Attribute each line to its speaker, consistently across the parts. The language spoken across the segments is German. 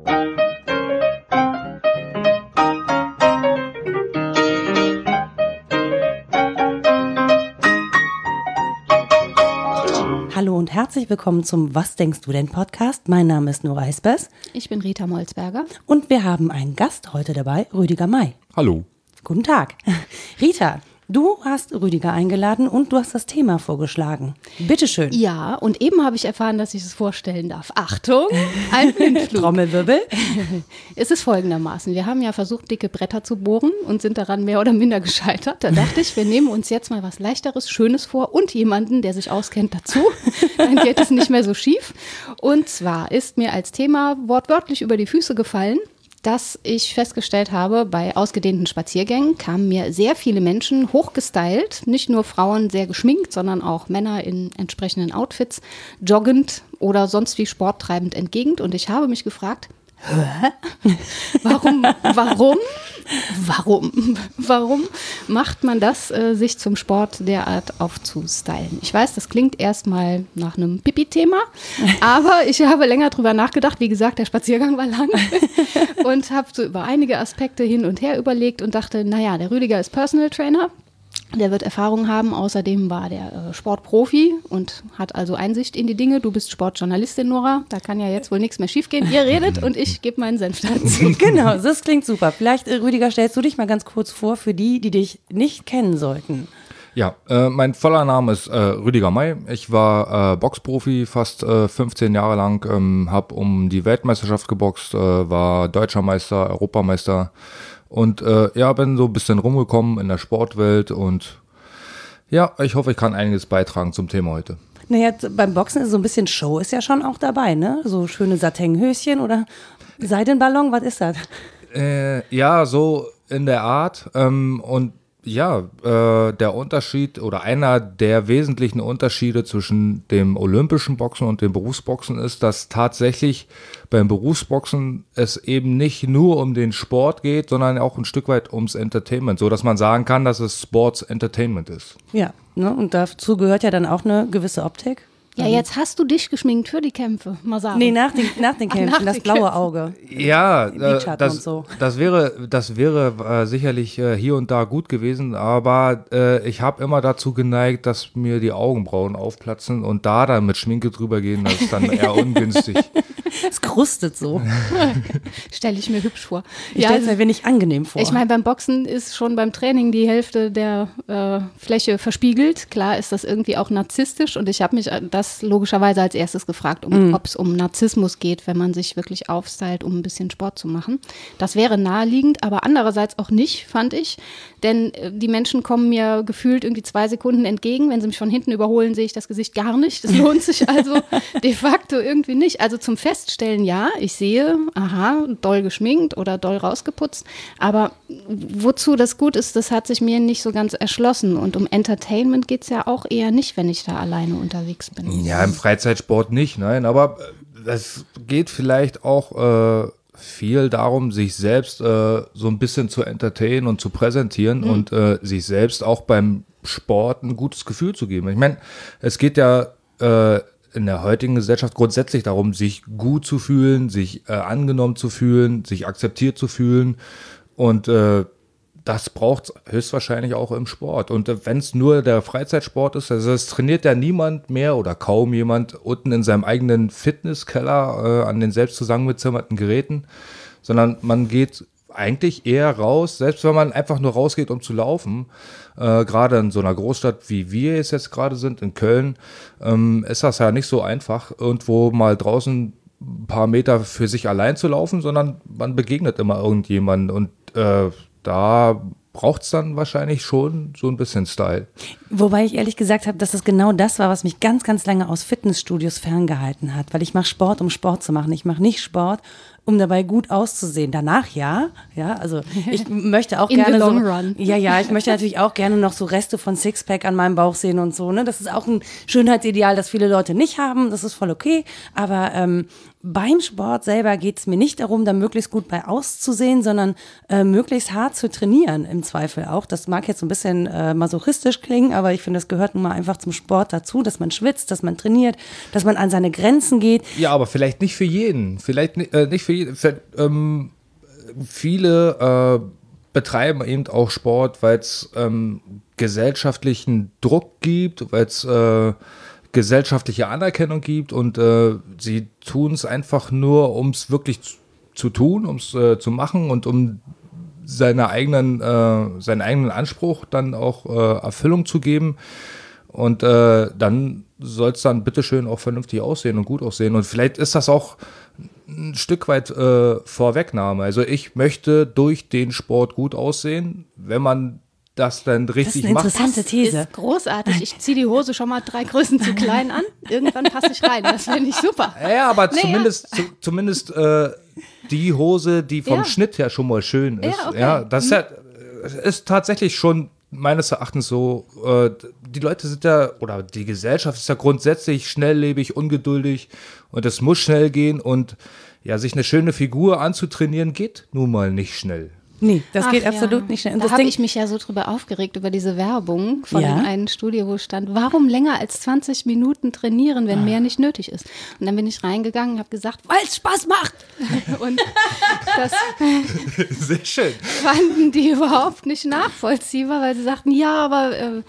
Speaker 1: Hallo und herzlich willkommen zum Was denkst du denn Podcast. Mein Name ist Nora Eisbers
Speaker 2: Ich bin Rita Molzberger.
Speaker 1: und wir haben einen Gast heute dabei, Rüdiger May.
Speaker 3: Hallo.
Speaker 1: Guten Tag. Rita, du hast Rüdiger eingeladen und du hast das Thema vorgeschlagen. Bitteschön.
Speaker 2: Ja, und eben habe ich erfahren, dass ich es vorstellen darf. Achtung, ein Blindflug.
Speaker 1: Trommelwirbel.
Speaker 2: es ist folgendermaßen. Wir haben ja versucht, dicke Bretter zu bohren und sind daran mehr oder minder gescheitert. Da dachte ich, wir nehmen uns jetzt mal was Leichteres, Schönes vor und jemanden, der sich auskennt dazu. Dann geht es nicht mehr so schief. Und zwar ist mir als Thema wortwörtlich über die Füße gefallen, dass ich festgestellt habe, bei ausgedehnten Spaziergängen kamen mir sehr viele Menschen hochgestylt, nicht nur Frauen sehr geschminkt, sondern auch Männer in entsprechenden Outfits, joggend oder sonst wie sporttreibend entgegen. Und ich habe mich gefragt, Hä? Warum, warum, warum, warum macht man das, äh, sich zum Sport derart aufzustylen? Ich weiß, das klingt erstmal nach einem Pipi-Thema, aber ich habe länger drüber nachgedacht. Wie gesagt, der Spaziergang war lang und habe so über einige Aspekte hin und her überlegt und dachte, naja, der Rüdiger ist Personal Trainer. Der wird Erfahrung haben. Außerdem war der äh, Sportprofi und hat also Einsicht in die Dinge. Du bist Sportjournalistin, Nora. Da kann ja jetzt wohl nichts mehr schiefgehen. Ihr redet und ich gebe meinen Senf dazu.
Speaker 1: Genau, das klingt super. Vielleicht, äh, Rüdiger, stellst du dich mal ganz kurz vor für die, die dich nicht kennen sollten.
Speaker 3: Ja, äh, mein voller Name ist äh, Rüdiger May. Ich war äh, Boxprofi fast äh, 15 Jahre lang, ähm, habe um die Weltmeisterschaft geboxt, äh, war Deutscher Meister, Europameister und äh, ja, bin so ein bisschen rumgekommen in der Sportwelt und ja, ich hoffe, ich kann einiges beitragen zum Thema heute.
Speaker 1: Naja, beim Boxen ist so ein bisschen Show ist ja schon auch dabei, ne? So schöne Satinhöschen oder Seidenballon, was ist das?
Speaker 3: Äh, ja, so in der Art. Ähm, und ja, äh, der Unterschied oder einer der wesentlichen Unterschiede zwischen dem olympischen Boxen und dem Berufsboxen ist, dass tatsächlich beim Berufsboxen es eben nicht nur um den Sport geht, sondern auch ein Stück weit ums Entertainment, so dass man sagen kann, dass es Sports Entertainment ist.
Speaker 1: Ja, ne? Und dazu gehört ja dann auch eine gewisse Optik.
Speaker 2: Ja, jetzt hast du dich geschminkt für die Kämpfe. Mal sagen.
Speaker 1: Nee, nach den, nach den Kämpfen,
Speaker 2: nach
Speaker 1: das
Speaker 2: den
Speaker 1: blaue
Speaker 2: Kämpfen.
Speaker 1: Auge.
Speaker 3: Ja, äh, das,
Speaker 1: und so.
Speaker 3: das wäre, das wäre äh, sicherlich äh, hier und da gut gewesen, aber äh, ich habe immer dazu geneigt, dass mir die Augenbrauen aufplatzen und da dann mit Schminke drüber gehen, das ist dann eher ungünstig.
Speaker 1: Es krustet so.
Speaker 2: Stelle ich mir hübsch vor.
Speaker 1: Ich stelle es mir wenig angenehm vor.
Speaker 2: Ich meine, beim Boxen ist schon beim Training die Hälfte der äh, Fläche verspiegelt. Klar ist das irgendwie auch narzisstisch und ich habe mich äh, das logischerweise als erstes gefragt, um, ob es um Narzissmus geht, wenn man sich wirklich aufstylt, um ein bisschen Sport zu machen. Das wäre naheliegend, aber andererseits auch nicht, fand ich. Denn äh, die Menschen kommen mir gefühlt irgendwie zwei Sekunden entgegen. Wenn sie mich von hinten überholen, sehe ich das Gesicht gar nicht. Das lohnt sich also de facto irgendwie nicht. Also zum Feststellen, ja, ich sehe, aha, doll geschminkt oder doll rausgeputzt. Aber wozu das gut ist, das hat sich mir nicht so ganz erschlossen. Und um Entertainment geht es ja auch eher nicht, wenn ich da alleine unterwegs bin.
Speaker 3: Ja, im Freizeitsport nicht, nein, aber äh, es geht vielleicht auch äh, viel darum, sich selbst äh, so ein bisschen zu entertainen und zu präsentieren und äh, sich selbst auch beim Sport ein gutes Gefühl zu geben. Ich meine, es geht ja äh, in der heutigen Gesellschaft grundsätzlich darum, sich gut zu fühlen, sich äh, angenommen zu fühlen, sich akzeptiert zu fühlen und äh, das braucht höchstwahrscheinlich auch im Sport. Und äh, wenn es nur der Freizeitsport ist, also es trainiert ja niemand mehr oder kaum jemand unten in seinem eigenen Fitnesskeller äh, an den selbst zusammengezimmerten Geräten, sondern man geht eigentlich eher raus, selbst wenn man einfach nur rausgeht, um zu laufen, äh, gerade in so einer Großstadt, wie wir es jetzt gerade sind, in Köln, ähm, ist das ja nicht so einfach, irgendwo mal draußen ein paar Meter für sich allein zu laufen, sondern man begegnet immer irgendjemanden und äh, da braucht es dann wahrscheinlich schon so ein bisschen Style.
Speaker 1: Wobei ich ehrlich gesagt habe, dass das genau das war, was mich ganz, ganz lange aus Fitnessstudios ferngehalten hat. Weil ich mache Sport, um Sport zu machen. Ich mache nicht Sport, um dabei gut auszusehen. Danach ja, ja, also ich möchte auch
Speaker 2: In the
Speaker 1: gerne
Speaker 2: long
Speaker 1: so,
Speaker 2: run.
Speaker 1: ja, ja, ich möchte natürlich auch gerne noch so Reste von Sixpack an meinem Bauch sehen und so. Ne, das ist auch ein Schönheitsideal, das viele Leute nicht haben. Das ist voll okay. Aber ähm, beim Sport selber geht es mir nicht darum, da möglichst gut bei auszusehen, sondern äh, möglichst hart zu trainieren im Zweifel auch. Das mag jetzt so ein bisschen äh, masochistisch klingen, aber ich finde, das gehört nun mal einfach zum Sport dazu, dass man schwitzt, dass man trainiert, dass man an seine Grenzen geht.
Speaker 3: Ja, aber vielleicht nicht für jeden. Vielleicht äh, nicht für wie, ähm, viele äh, betreiben eben auch Sport, weil es ähm, gesellschaftlichen Druck gibt, weil es äh, gesellschaftliche Anerkennung gibt und äh, sie tun es einfach nur, um es wirklich zu, zu tun, um es äh, zu machen und um seine eigenen, äh, seinen eigenen Anspruch dann auch äh, Erfüllung zu geben. Und äh, dann soll es dann bitteschön auch vernünftig aussehen und gut aussehen. Und vielleicht ist das auch ein Stück weit äh, Vorwegnahme. Also ich möchte durch den Sport gut aussehen. Wenn man das dann richtig
Speaker 1: eine
Speaker 3: macht.
Speaker 1: interessante These.
Speaker 2: Ist großartig. Ich ziehe die Hose schon mal drei Größen zu klein an. Irgendwann passe ich rein. Das finde ich super.
Speaker 3: Ja, aber
Speaker 2: Nee,
Speaker 3: zumindest, zu, zumindest äh, die Hose, die vom
Speaker 2: Ja.
Speaker 3: Schnitt her schon mal schön ist.
Speaker 2: Ja, okay.
Speaker 3: Ja, das ist, ja, ist tatsächlich schon meines Erachtens so. Äh, die Leute sind ja, oder die Gesellschaft ist ja grundsätzlich schnelllebig, ungeduldig und es muss schnell gehen und ja, sich eine schöne Figur anzutrainieren geht nun mal nicht schnell.
Speaker 1: Nee, das
Speaker 2: Ach
Speaker 1: geht
Speaker 2: ja.
Speaker 1: absolut nicht schnell. Und
Speaker 2: Da habe ich mich ja so drüber aufgeregt, über diese Werbung von
Speaker 1: Ja?
Speaker 2: dem einen Studio, wo stand, warum länger als 20 Minuten trainieren,
Speaker 1: Ah.
Speaker 2: wenn mehr nicht nötig ist. Und dann bin ich reingegangen und habe gesagt, weil es Spaß macht. Und das
Speaker 3: Sehr schön.
Speaker 2: fanden die überhaupt nicht nachvollziehbar, weil sie sagten, ja, aber äh,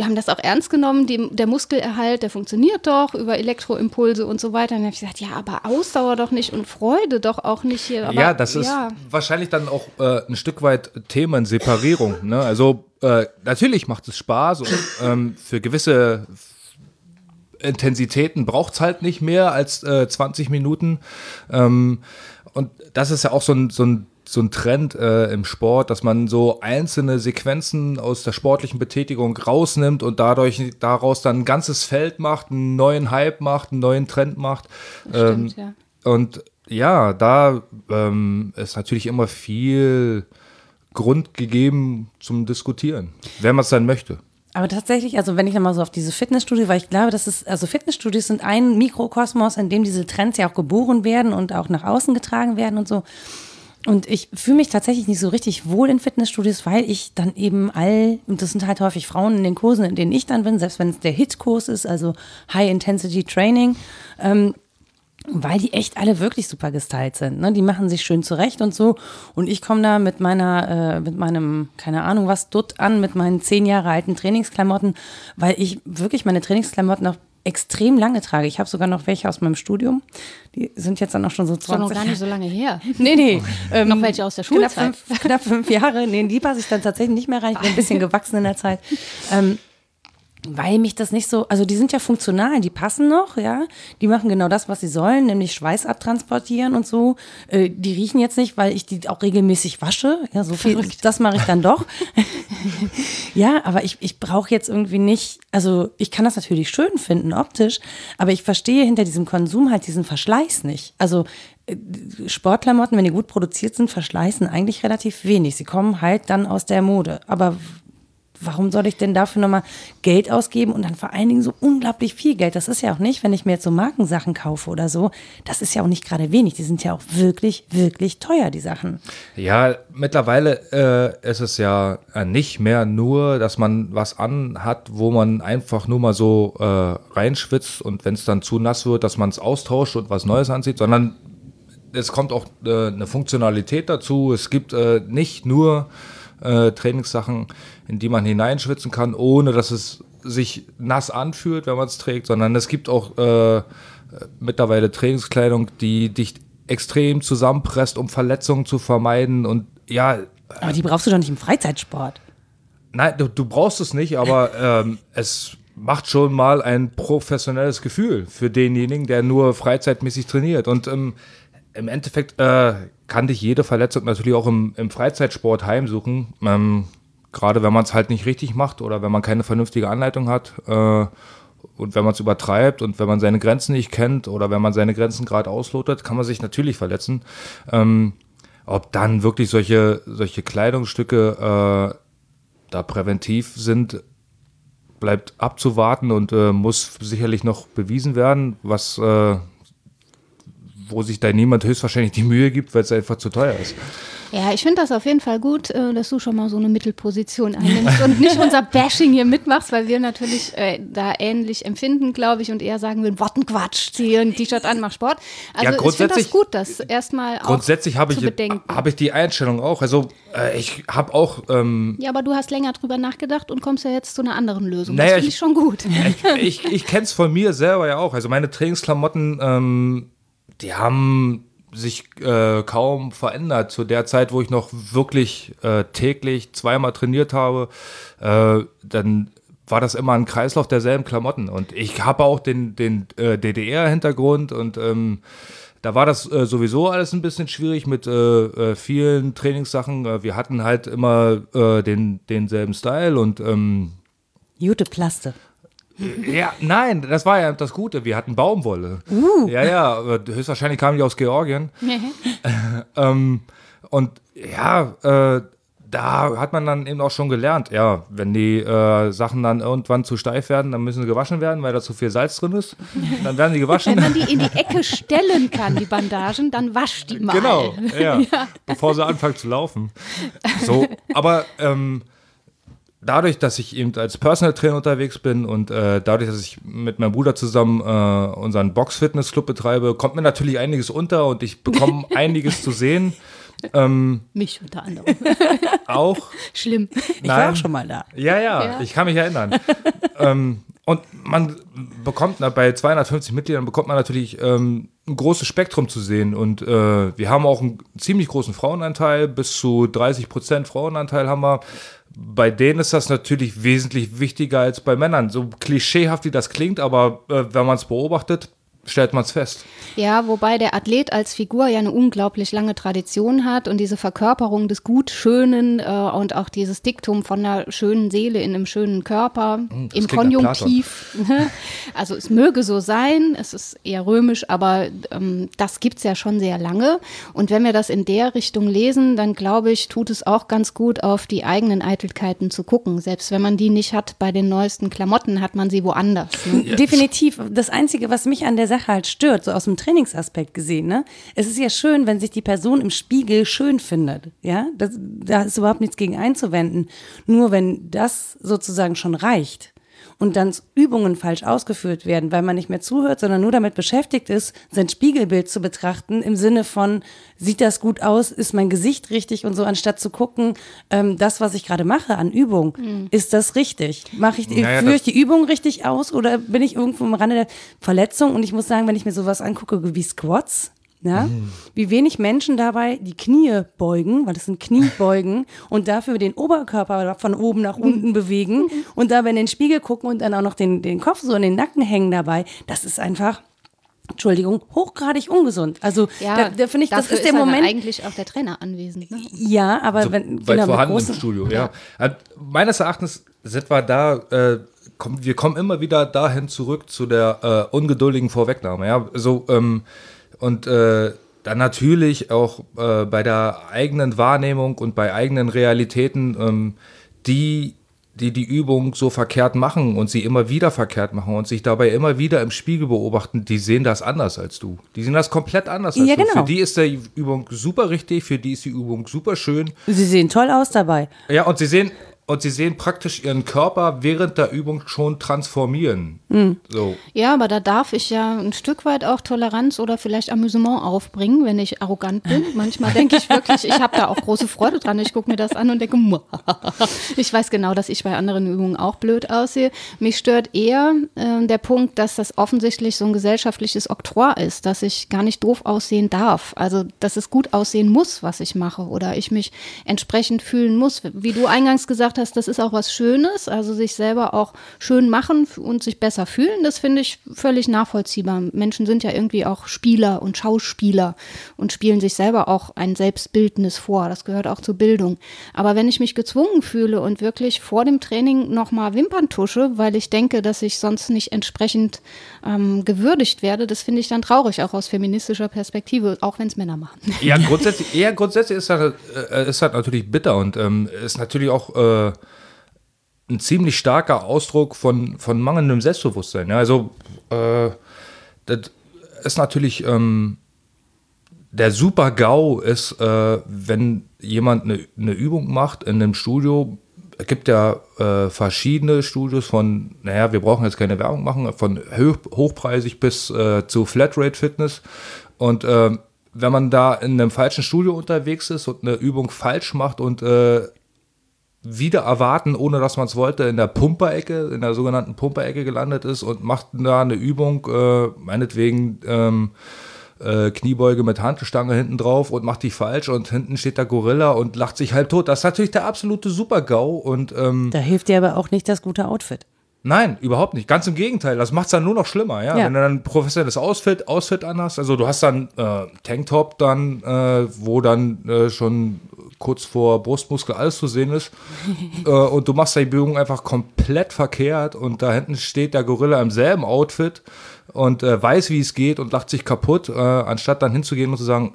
Speaker 2: haben das auch ernst genommen, die, der Muskelerhalt, der funktioniert doch über Elektroimpulse und so weiter. Und dann habe ich gesagt, ja, aber Ausdauer doch nicht und Freude doch auch nicht hier. Aber,
Speaker 3: ja, das ist
Speaker 2: ja.
Speaker 3: wahrscheinlich dann auch äh, ein Stück weit Themenseparierung. Ne? Also äh, natürlich macht es Spaß und ähm, für gewisse Intensitäten braucht es halt nicht mehr als äh, 20 Minuten. Ähm, und das ist ja auch so ein, so ein, so ein Trend äh, im Sport, dass man so einzelne Sequenzen aus der sportlichen Betätigung rausnimmt und dadurch daraus dann ein ganzes Feld macht, einen neuen Hype macht, einen neuen Trend macht. Ähm,
Speaker 2: Stimmt, ja.
Speaker 3: Und ja, da ähm, ist natürlich immer viel Grund gegeben zum Diskutieren, wenn man es dann möchte.
Speaker 1: Aber tatsächlich, also wenn ich nochmal so auf diese Fitnessstudio, weil ich glaube, das ist, also Fitnessstudios sind ein Mikrokosmos, in dem diese Trends ja auch geboren werden und auch nach außen getragen werden und so. Und ich fühle mich tatsächlich nicht so richtig wohl in Fitnessstudios, weil ich dann eben all, und das sind halt häufig Frauen in den Kursen, in denen ich dann bin, selbst wenn es der Hit-Kurs ist, also High Intensity Training, ähm, weil die echt alle wirklich super gestylt sind. Ne? Die machen sich schön zurecht und so. Und ich komme da mit meiner, äh, mit meinem, keine Ahnung was, Dutt an, mit meinen zehn Jahre alten Trainingsklamotten, weil ich wirklich meine Trainingsklamotten noch extrem lange trage. Ich habe sogar noch welche aus meinem Studium. Die sind jetzt dann auch schon so
Speaker 2: Ist doch
Speaker 1: 20
Speaker 2: noch gar nicht so lange her.
Speaker 1: Nee, nee. Ähm,
Speaker 2: Noch welche aus der
Speaker 1: knapp
Speaker 2: Schulzeit.
Speaker 1: fünf, knapp fünf Jahre. Nee, die passe ich dann tatsächlich nicht mehr rein. Ich bin ein bisschen gewachsen in der Zeit. Ähm, weil mich das nicht so, also die sind ja funktional, die passen noch, ja. Die machen genau das, was sie sollen, nämlich Schweiß abtransportieren und so. Äh, die riechen jetzt nicht, weil ich die auch regelmäßig wasche. Ja, so viel, das mache ich dann doch. ja, aber ich, ich brauche jetzt irgendwie nicht, also ich kann das natürlich schön finden, optisch, aber ich verstehe hinter diesem Konsum halt diesen Verschleiß nicht. Also äh, Sportklamotten, wenn die gut produziert sind, verschleißen eigentlich relativ wenig. Sie kommen halt dann aus der Mode. Aber warum soll ich denn dafür nochmal Geld ausgeben und dann vor allen Dingen so unglaublich viel Geld? Das ist ja auch nicht, wenn ich mir jetzt so Markensachen kaufe oder so, das ist ja auch nicht gerade wenig. Die sind ja auch wirklich, wirklich teuer, die Sachen.
Speaker 3: Ja, mittlerweile äh, ist es ja äh, nicht mehr nur, dass man was anhat, wo man einfach nur mal so äh, reinschwitzt und wenn es dann zu nass wird, dass man es austauscht und was Neues anzieht, sondern es kommt auch äh, eine Funktionalität dazu. Es gibt äh, nicht nur äh, Trainingssachen, in die man hineinschwitzen kann, ohne dass es sich nass anfühlt, wenn man es trägt, sondern es gibt auch äh, mittlerweile Trainingskleidung, die dich extrem zusammenpresst, um Verletzungen zu vermeiden. Und ja,
Speaker 1: Aber die brauchst du doch nicht im Freizeitsport.
Speaker 3: nein, du, du brauchst es nicht, aber ähm, es macht schon mal ein professionelles Gefühl für denjenigen, der nur freizeitmäßig trainiert. Und ähm, im Endeffekt äh, kann dich jede Verletzung natürlich auch im, im Freizeitsport heimsuchen. Ähm, Gerade wenn man es halt nicht richtig macht oder wenn man keine vernünftige Anleitung hat. Äh, und wenn man es übertreibt und wenn man seine Grenzen nicht kennt oder wenn man seine Grenzen gerade auslotet, kann man sich natürlich verletzen. Ähm, ob dann wirklich solche, solche Kleidungsstücke äh, da präventiv sind, bleibt abzuwarten und äh, muss sicherlich noch bewiesen werden, was äh, wo sich da niemand höchstwahrscheinlich die Mühe gibt, weil es einfach zu teuer ist.
Speaker 2: Ja, ich finde das auf jeden Fall gut, äh, dass du schon mal so eine Mittelposition einnimmst und nicht unser Bashing hier mitmachst, weil wir natürlich äh, da ähnlich empfinden, glaube ich, und eher sagen würden, Quatsch, zieh ein T-Shirt an, mach Sport. Also
Speaker 3: Ja,
Speaker 2: ich finde das gut, das erstmal auch
Speaker 3: Grundsätzlich habe ich, habe ich die Einstellung auch. Also äh, ich habe auch ähm,
Speaker 2: ja, aber du hast länger drüber nachgedacht und kommst ja jetzt zu einer anderen Lösung.
Speaker 3: Naja,
Speaker 2: das finde
Speaker 3: ich-
Speaker 2: ich schon gut.
Speaker 3: ich, ich, ich kenne es von mir selber ja auch. Also meine Trainingsklamotten, ähm, die haben sich äh, kaum verändert zu der Zeit, wo ich noch wirklich äh, täglich zweimal trainiert habe. Äh, dann war das immer ein Kreislauf derselben Klamotten. Und ich habe auch den, den äh, DDR-Hintergrund und ähm, da war das äh, sowieso alles ein bisschen schwierig mit äh, äh, vielen Trainingssachen. Äh, wir hatten halt immer äh, den, denselben Style und ähm,
Speaker 1: Jute Plaste.
Speaker 3: ja, nein, das war ja das Gute. Wir hatten Baumwolle. Ja, ja, aber höchstwahrscheinlich kamen die aus Georgien. ähm, und ja, äh, da hat man dann eben auch schon gelernt, ja, wenn die äh, Sachen dann irgendwann zu steif werden, dann müssen sie gewaschen werden, weil da zu viel Salz drin ist. Dann werden
Speaker 2: Wenn
Speaker 3: gewaschen.
Speaker 2: man die in die Ecke stellen kann, die Bandagen, dann wasch die mal.
Speaker 3: Genau, ja, bevor sie anfangen zu laufen. So, aber ähm, dadurch, dass ich eben als Personal Trainer unterwegs bin und äh, dadurch, dass ich mit meinem Bruder zusammen äh, unseren Box Fitness Club betreibe, kommt mir natürlich einiges unter und ich bekomme einiges zu sehen.
Speaker 2: Mich unter anderem.
Speaker 3: Auch
Speaker 2: Schlimm.
Speaker 1: Ich war
Speaker 3: Nein.
Speaker 1: auch schon mal da.
Speaker 3: Ja, ja,
Speaker 2: Ja.
Speaker 3: ich kann mich erinnern. ähm, und man bekommt na, bei 250 Mitgliedern bekommt man natürlich ähm, ein großes Spektrum zu sehen. Und äh, wir haben auch einen ziemlich großen Frauenanteil, bis zu 30 Prozent Frauenanteil haben wir. Bei denen ist das natürlich wesentlich wichtiger als bei Männern. So klischeehaft wie das klingt, aber äh, wenn man es beobachtet, stellt man es fest.
Speaker 2: Ja, wobei der Athlet als Figur ja eine unglaublich lange Tradition hat und diese Verkörperung des Gut Schönen äh, und auch dieses Diktum von einer schönen Seele in einem schönen Körper im
Speaker 3: klingt nach
Speaker 2: Konjunktiv. Also es möge so sein, es ist eher römisch, aber ähm, das gibt's ja schon sehr lange. Und wenn wir das in der Richtung lesen, dann glaube ich, tut es auch ganz gut, auf die eigenen Eitelkeiten zu gucken. Selbst wenn man die nicht hat bei den neuesten Klamotten, hat man sie woanders. Ne?
Speaker 1: Definitiv. Das Einzige, was mich an der Sache halt stört, so aus dem Trainingsaspekt gesehen, ne? Es ist ja schön, wenn sich die Person im Spiegel schön findet. Ja, das, da ist überhaupt nichts gegen einzuwenden. Nur wenn das sozusagen schon reicht und dann Übungen falsch ausgeführt werden, weil man nicht mehr zuhört, sondern nur damit beschäftigt ist, sein Spiegelbild zu betrachten im Sinne von, sieht das gut aus, ist mein Gesicht richtig und so, anstatt zu gucken, ähm, das, was ich gerade mache an Übung, ist das richtig? Mache ich,
Speaker 3: Naja,
Speaker 1: führe ich die Übung richtig aus oder bin ich irgendwo am Rande der Verletzung? Und ich muss sagen, wenn ich mir sowas angucke wie Squats, ja, wie wenig Menschen dabei die Knie beugen, weil das sind Kniebeugen und dafür den Oberkörper von oben nach unten bewegen und dabei in den Spiegel gucken und dann auch noch den, den Kopf so in den Nacken hängen dabei, das ist einfach, Entschuldigung, hochgradig ungesund. Also da, da finde ich, das
Speaker 2: dafür
Speaker 1: ist der
Speaker 2: ja
Speaker 1: Moment.
Speaker 2: eigentlich auch der Trainer anwesend. Ne?
Speaker 1: Ja, aber wenn
Speaker 3: weit
Speaker 1: genau,
Speaker 3: vorhanden im
Speaker 1: großen,
Speaker 3: Studio, ja. Äh, Meines Erachtens sind wir da, äh, komm, wir kommen immer wieder dahin zurück zu der äh, ungeduldigen Vorwegnahme, ja. So, ähm, und äh, dann natürlich auch äh, bei der eigenen Wahrnehmung und bei eigenen Realitäten, ähm, die die die Übung so verkehrt machen und sie immer wieder verkehrt machen und sich dabei immer wieder im Spiegel beobachten, die sehen das anders als du. Die sehen das komplett anders als
Speaker 1: Ja,
Speaker 3: du.
Speaker 1: genau.
Speaker 3: Für die ist die Übung super richtig, für die ist die Übung super schön.
Speaker 1: Sie sehen toll aus dabei.
Speaker 3: Ja, und sie sehen, und sie sehen praktisch ihren Körper während der Übung schon transformieren. So.
Speaker 2: Ja, aber da darf ich ja ein Stück weit auch Toleranz oder vielleicht Amüsement aufbringen, wenn ich arrogant bin. Manchmal denke ich wirklich, ich habe da auch große Freude dran. Ich gucke mir das an und denke, ich weiß genau, dass ich bei anderen Übungen auch blöd aussehe. Mich stört eher äh, der Punkt, dass das offensichtlich so ein gesellschaftliches Oktroi ist, dass ich gar nicht doof aussehen darf. Also, dass es gut aussehen muss, was ich mache oder ich mich entsprechend fühlen muss. Wie du eingangs gesagt hast, das ist auch was Schönes, also sich selber auch schön machen und sich besser fühlen, das finde ich völlig nachvollziehbar. Menschen sind ja irgendwie auch Spieler und Schauspieler und spielen sich selber auch ein Selbstbildnis vor. Das gehört auch zur Bildung. Aber wenn ich mich gezwungen fühle und wirklich vor dem Training nochmal Wimpern tusche, weil ich denke, dass ich sonst nicht entsprechend ähm, gewürdigt werde, das finde ich dann traurig, auch aus feministischer Perspektive, auch wenn es Männer machen.
Speaker 3: Ja, grundsätzlich, eher grundsätzlich ist das, äh, ist das natürlich bitter und ähm, ist natürlich auch äh, ein ziemlich starker Ausdruck von, von mangelndem Selbstbewusstsein. Ja, also, äh, das ist natürlich ähm, der super GAU ist, äh, wenn jemand eine, eine Übung macht in einem Studio. Es gibt ja äh, verschiedene Studios von, naja, wir brauchen jetzt keine Werbung machen, von hoch, hochpreisig bis äh, zu Flatrate Fitness. Und äh, wenn man da in einem falschen Studio unterwegs ist und eine Übung falsch macht und äh, wieder erwarten, ohne dass man es wollte, in der Pumperecke, in der sogenannten Pumperecke gelandet ist und macht da eine Übung, äh, meinetwegen ähm, äh, Kniebeuge mit Handelstange hinten drauf und macht die falsch und hinten steht der Gorilla und lacht sich halb tot. Das ist natürlich der absolute Super-GAU und ähm,
Speaker 1: Da hilft dir aber auch nicht das gute Outfit.
Speaker 3: Nein, überhaupt nicht. Ganz im Gegenteil. Das macht es dann nur noch schlimmer, ja?
Speaker 1: Ja.
Speaker 3: Wenn du dann ein professionelles Outfit, Outfit anhast. Also du hast dann äh, Tanktop dann, äh, wo dann äh, schon kurz vor Brustmuskel alles zu sehen ist. äh, und du machst die Bewegung einfach komplett verkehrt und da hinten steht der Gorilla im selben Outfit und äh, weiß, wie es geht und lacht sich kaputt, äh, anstatt dann hinzugehen und zu sagen,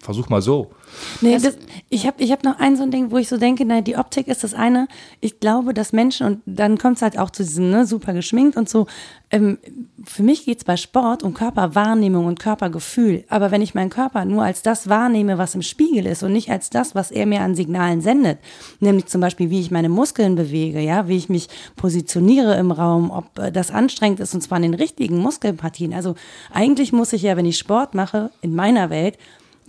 Speaker 3: versuch mal so.
Speaker 1: Nee, das, ich habe ich hab noch ein so ein Ding, wo ich so denke, nein, die Optik ist das eine. Ich glaube, dass Menschen, und dann kommt es halt auch zu diesem, ne, super geschminkt und so. Ähm, für mich geht es bei Sport um Körperwahrnehmung und Körpergefühl. Aber wenn ich meinen Körper nur als das wahrnehme, was im Spiegel ist und nicht als das, was er mir an Signalen sendet, nämlich zum Beispiel, wie ich meine Muskeln bewege, ja, wie ich mich positioniere im Raum, ob äh, das anstrengend ist und zwar in den richtigen Muskelpartien. Also eigentlich muss ich ja, wenn ich Sport mache, in meiner Welt,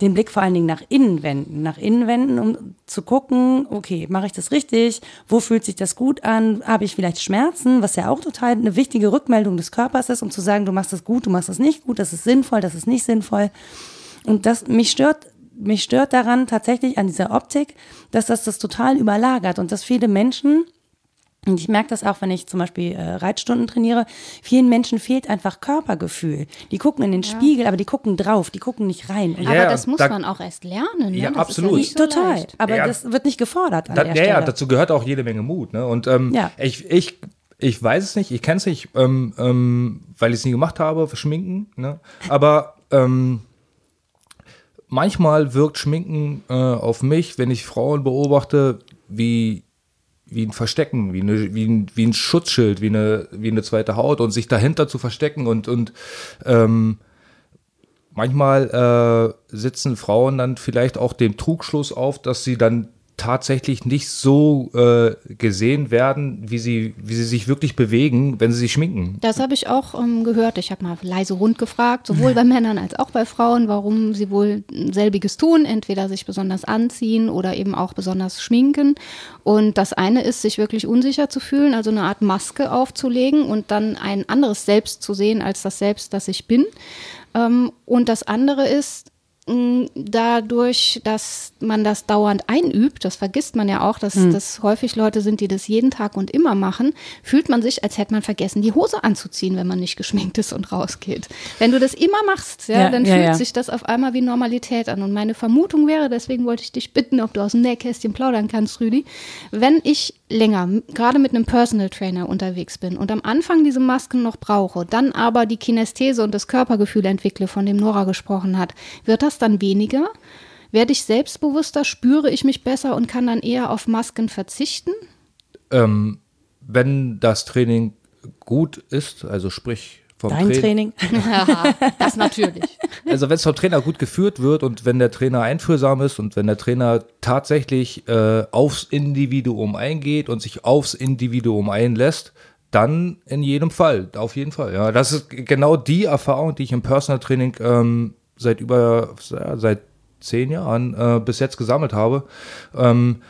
Speaker 1: den Blick vor allen Dingen nach innen wenden. Nach innen wenden, um zu gucken, okay, mache ich das richtig? Wo fühlt sich das gut an? Habe ich vielleicht Schmerzen? Was ja auch total eine wichtige Rückmeldung des Körpers ist, um zu sagen, du machst das gut, du machst das nicht gut, das ist sinnvoll, das ist nicht sinnvoll. Und das mich stört, mich stört daran tatsächlich an dieser Optik, dass das das total überlagert und dass viele Menschen und ich merke das auch, wenn ich zum Beispiel äh, Reitstunden trainiere. Vielen Menschen fehlt einfach Körpergefühl. Die gucken in den Spiegel, aber die gucken drauf, die gucken nicht rein. Und
Speaker 2: Aber
Speaker 3: Ja,
Speaker 2: das muss
Speaker 3: da-
Speaker 2: man auch erst lernen. Ne?
Speaker 3: Ja,
Speaker 2: das
Speaker 3: absolut.
Speaker 2: Ist ja nicht so
Speaker 1: Total.
Speaker 2: leicht.
Speaker 1: Aber
Speaker 3: Ja.
Speaker 1: das wird nicht gefordert an
Speaker 3: Da,
Speaker 1: der
Speaker 3: ja,
Speaker 1: Stelle.
Speaker 3: ja, dazu gehört auch jede Menge Mut. Ne? Und ähm,
Speaker 1: Ja.
Speaker 3: ich, ich, ich weiß es nicht, ich kenne es nicht, ähm, ähm, weil ich es nie gemacht habe, für Schminken. Ne? Aber ähm, manchmal wirkt Schminken äh, auf mich, wenn ich Frauen beobachte, wie, wie ein Verstecken, wie, eine, wie, ein, wie ein Schutzschild, wie eine, wie eine zweite Haut und sich dahinter zu verstecken und, und ähm, manchmal äh, sitzen Frauen dann vielleicht auch dem Trugschluss auf, dass sie dann tatsächlich nicht so äh, gesehen werden, wie sie, wie sie sich wirklich bewegen, wenn sie sich schminken.
Speaker 2: Das habe ich auch ähm, gehört. Ich habe mal leise rund gefragt, sowohl bei Männern als auch bei Frauen, warum sie wohl selbiges tun, entweder sich besonders anziehen oder eben auch besonders schminken. Und das eine ist, sich wirklich unsicher zu fühlen, also eine Art Maske aufzulegen und dann ein anderes Selbst zu sehen als das Selbst, das ich bin. Ähm, und das andere ist, dadurch, dass man das dauernd einübt, das vergisst man ja auch, dass das häufig Leute sind, die das jeden Tag und immer machen, fühlt man sich, als hätte man vergessen, die Hose anzuziehen, wenn man nicht geschminkt ist und rausgeht. Wenn du das immer machst, ja,
Speaker 1: Ja,
Speaker 2: dann
Speaker 1: ja,
Speaker 2: fühlt
Speaker 1: ja.
Speaker 2: sich das auf einmal wie Normalität an. Und meine Vermutung wäre, deswegen wollte ich dich bitten, ob du aus dem Nähkästchen plaudern kannst, Rüdi, wenn ich länger, gerade mit einem Personal Trainer unterwegs bin und am Anfang diese Masken noch brauche, dann aber die Kinesthese und das Körpergefühl entwickle, von dem Nora gesprochen hat, wird das dann weniger? Werde ich selbstbewusster, spüre ich mich besser und kann dann eher auf Masken verzichten?
Speaker 3: Ähm, wenn das Training gut ist, also sprich vom
Speaker 1: Dein
Speaker 3: Tra-
Speaker 1: Training.
Speaker 2: das natürlich.
Speaker 3: Also wenn es vom Trainer gut geführt wird und wenn der Trainer einfühlsam ist und wenn der Trainer tatsächlich äh, aufs Individuum eingeht und sich aufs Individuum einlässt, dann in jedem Fall, auf jeden Fall. Ja, das ist genau die Erfahrung, die ich im Personal Training ähm, seit über seit zehn Jahren äh, bis jetzt gesammelt habe. Ähm,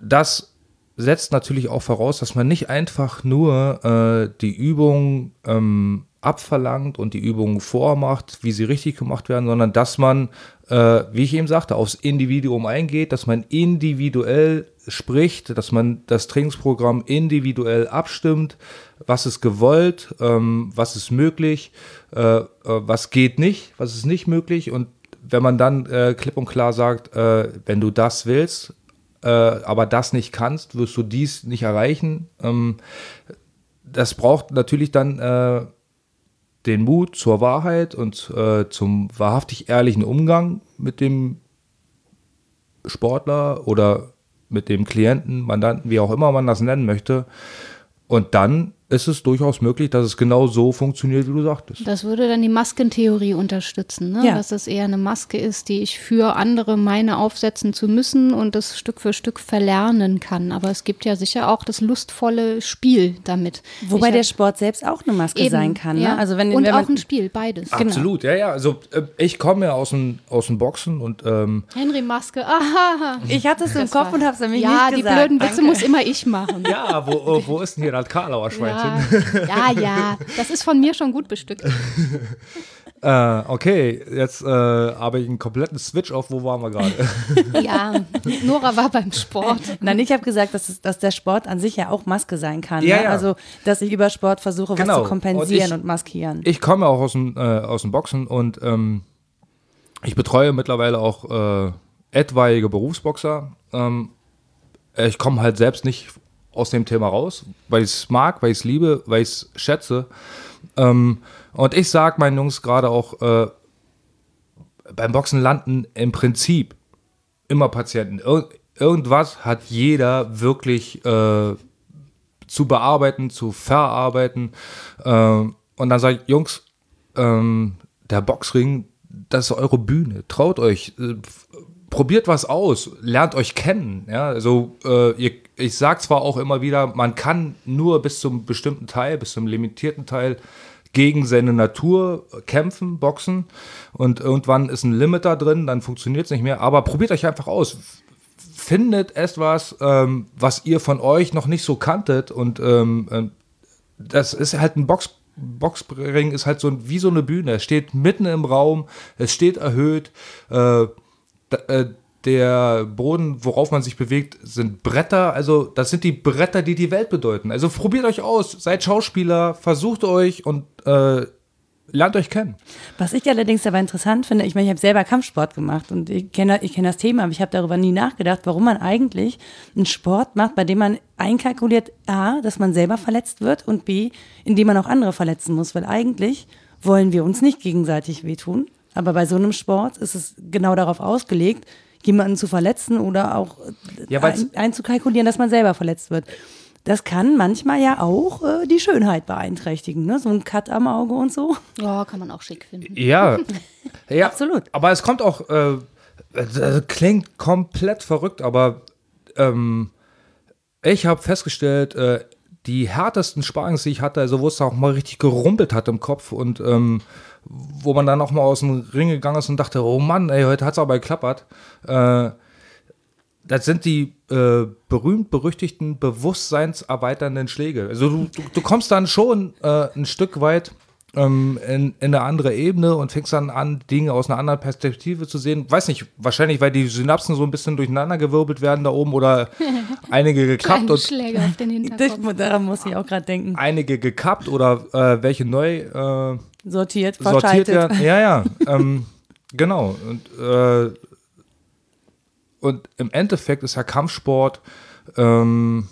Speaker 3: das setzt natürlich auch voraus, dass man nicht einfach nur äh, die Übung ähm, abverlangt und die Übungen vormacht, wie sie richtig gemacht werden, sondern dass man, äh, wie ich eben sagte, aufs Individuum eingeht, dass man individuell spricht, dass man das Trainingsprogramm individuell abstimmt, was ist gewollt, ähm, was ist möglich, äh, äh, was geht nicht, was ist nicht möglich und wenn man dann äh, klipp und klar sagt, äh, wenn du das willst, äh, aber das nicht kannst, wirst du dies nicht erreichen. Ähm, das braucht natürlich dann den Mut zur Wahrheit und äh, zum wahrhaftig ehrlichen Umgang mit dem Sportler oder mit dem Klienten, Mandanten, wie auch immer man das nennen möchte. Und dann ist es durchaus möglich, dass es genau so funktioniert, wie du sagtest.
Speaker 2: Das würde dann die Maskentheorie unterstützen, ne?
Speaker 1: Ja.
Speaker 2: dass es eher eine Maske ist, die ich für andere meine aufsetzen zu müssen und das Stück für Stück verlernen kann. Aber es gibt ja sicher auch das lustvolle Spiel damit.
Speaker 1: Wobei
Speaker 2: Ich
Speaker 1: der
Speaker 2: hab-
Speaker 1: Sport selbst auch eine Maske
Speaker 2: eben,
Speaker 1: sein kann. Ne?
Speaker 2: ja.
Speaker 1: Also wenn,
Speaker 2: und
Speaker 1: wenn
Speaker 2: auch ein Spiel, beides.
Speaker 3: Absolut, ja, ja. Also äh, ich komme ja aus dem, aus dem Boxen und ähm,
Speaker 2: Henry Maske, aha.
Speaker 1: ich hatte es im Kopf
Speaker 2: war-
Speaker 1: und habe es nämlich
Speaker 2: ja,
Speaker 1: nicht
Speaker 2: die
Speaker 1: gesagt.
Speaker 2: blöden Witze
Speaker 1: Danke.
Speaker 2: muss immer ich machen.
Speaker 3: ja, wo, äh, wo ist denn hier das Karlauer Schweinchen?
Speaker 2: Ja, ja, ja, das ist von mir schon gut bestückt.
Speaker 3: Äh, okay, jetzt äh, habe ich einen kompletten Switch auf. Wo waren wir gerade?
Speaker 2: Ja, Nora war beim Sport.
Speaker 1: Nein, ich habe gesagt, dass, es, dass der Sport an sich ja auch Maske sein kann.
Speaker 3: Ja,
Speaker 1: ne?
Speaker 3: ja.
Speaker 1: Also, dass ich über Sport versuche,
Speaker 3: Genau.
Speaker 1: was zu kompensieren
Speaker 3: Und
Speaker 1: und,
Speaker 3: ich-
Speaker 1: maskieren.
Speaker 3: ich komme auch aus dem, äh, aus dem Boxen und ähm, ich betreue mittlerweile auch äh, etwaige Berufsboxer. Ähm, ich komme halt selbst nicht aus dem Thema raus, weil ich es mag, weil ich es liebe, weil ich es schätze. Ähm, und ich sage meinen Jungs gerade auch, äh, beim Boxen landen im Prinzip immer Patienten. Ir irgendwas hat jeder wirklich äh, zu bearbeiten, zu verarbeiten. Ähm, und dann sage ich, Jungs, ähm, der Boxring, das ist eure Bühne. Traut euch, äh, probiert was aus, lernt euch kennen. Ja, also äh, ihr, ich sage zwar auch immer wieder, man kann nur bis zum bestimmten Teil, bis zum limitierten Teil gegen seine Natur kämpfen, boxen und irgendwann ist ein Limit da drin, dann funktioniert es nicht mehr, aber probiert euch einfach aus findet etwas, ähm, was ihr von euch noch nicht so kanntet und ähm, ähm, das ist halt ein Box Boxring ist halt so wie so eine Bühne. Es steht mitten im Raum, es steht erhöht. Äh, äh, der Boden, worauf man sich bewegt, sind Bretter. Also das sind die Bretter, die die Welt bedeuten. Also probiert euch aus, seid Schauspieler, versucht euch und äh, lernt euch kennen.
Speaker 1: Was ich allerdings aber interessant finde, ich meine, ich habe selber Kampfsport gemacht und ich kenne ich kenn das Thema, aber ich habe darüber nie nachgedacht, warum man eigentlich einen Sport macht, bei dem man einkalkuliert, A, dass man selber verletzt wird und B, in dem man auch andere verletzen muss, weil eigentlich wollen wir uns nicht gegenseitig wehtun, aber bei so einem Sport ist es genau darauf ausgelegt, jemanden zu verletzen oder auch
Speaker 3: Ja, weil's-
Speaker 1: ein, einzukalkulieren, dass man selber verletzt wird. Das kann manchmal ja auch äh, die Schönheit beeinträchtigen, ne? so ein Cut am Auge und so.
Speaker 2: Ja, kann man auch schick finden.
Speaker 3: Ja, ja
Speaker 1: Absolut.
Speaker 3: Aber es kommt auch, äh, das klingt komplett verrückt, aber ähm, ich habe festgestellt, äh, die härtesten Sparrings, die ich hatte, also wo es auch mal richtig gerumpelt hat im Kopf und ähm, wo man dann auch mal aus dem Ring gegangen ist und dachte, oh Mann, ey, heute hat es aber geklappert. Äh, das sind die äh, berühmt-berüchtigten bewusstseinserweiternden Schläge. Also du, du, du kommst dann schon äh, ein Stück weit ähm, in, in eine andere Ebene und fängst dann an, Dinge aus einer anderen Perspektive zu sehen. Weiß nicht, wahrscheinlich, weil die Synapsen so ein bisschen durcheinandergewirbelt werden da oben oder einige gekappt und
Speaker 2: Schläge auf den Hinterkopf.
Speaker 1: Daran muss ich auch gerade denken.
Speaker 3: einige gekappt oder äh, welche neu
Speaker 1: Sortiert,
Speaker 3: sortiert
Speaker 1: verschaltet.
Speaker 3: werden. Ja, ja. ähm, genau. Und, äh, und im Endeffekt ist ja Kampfsport ähm,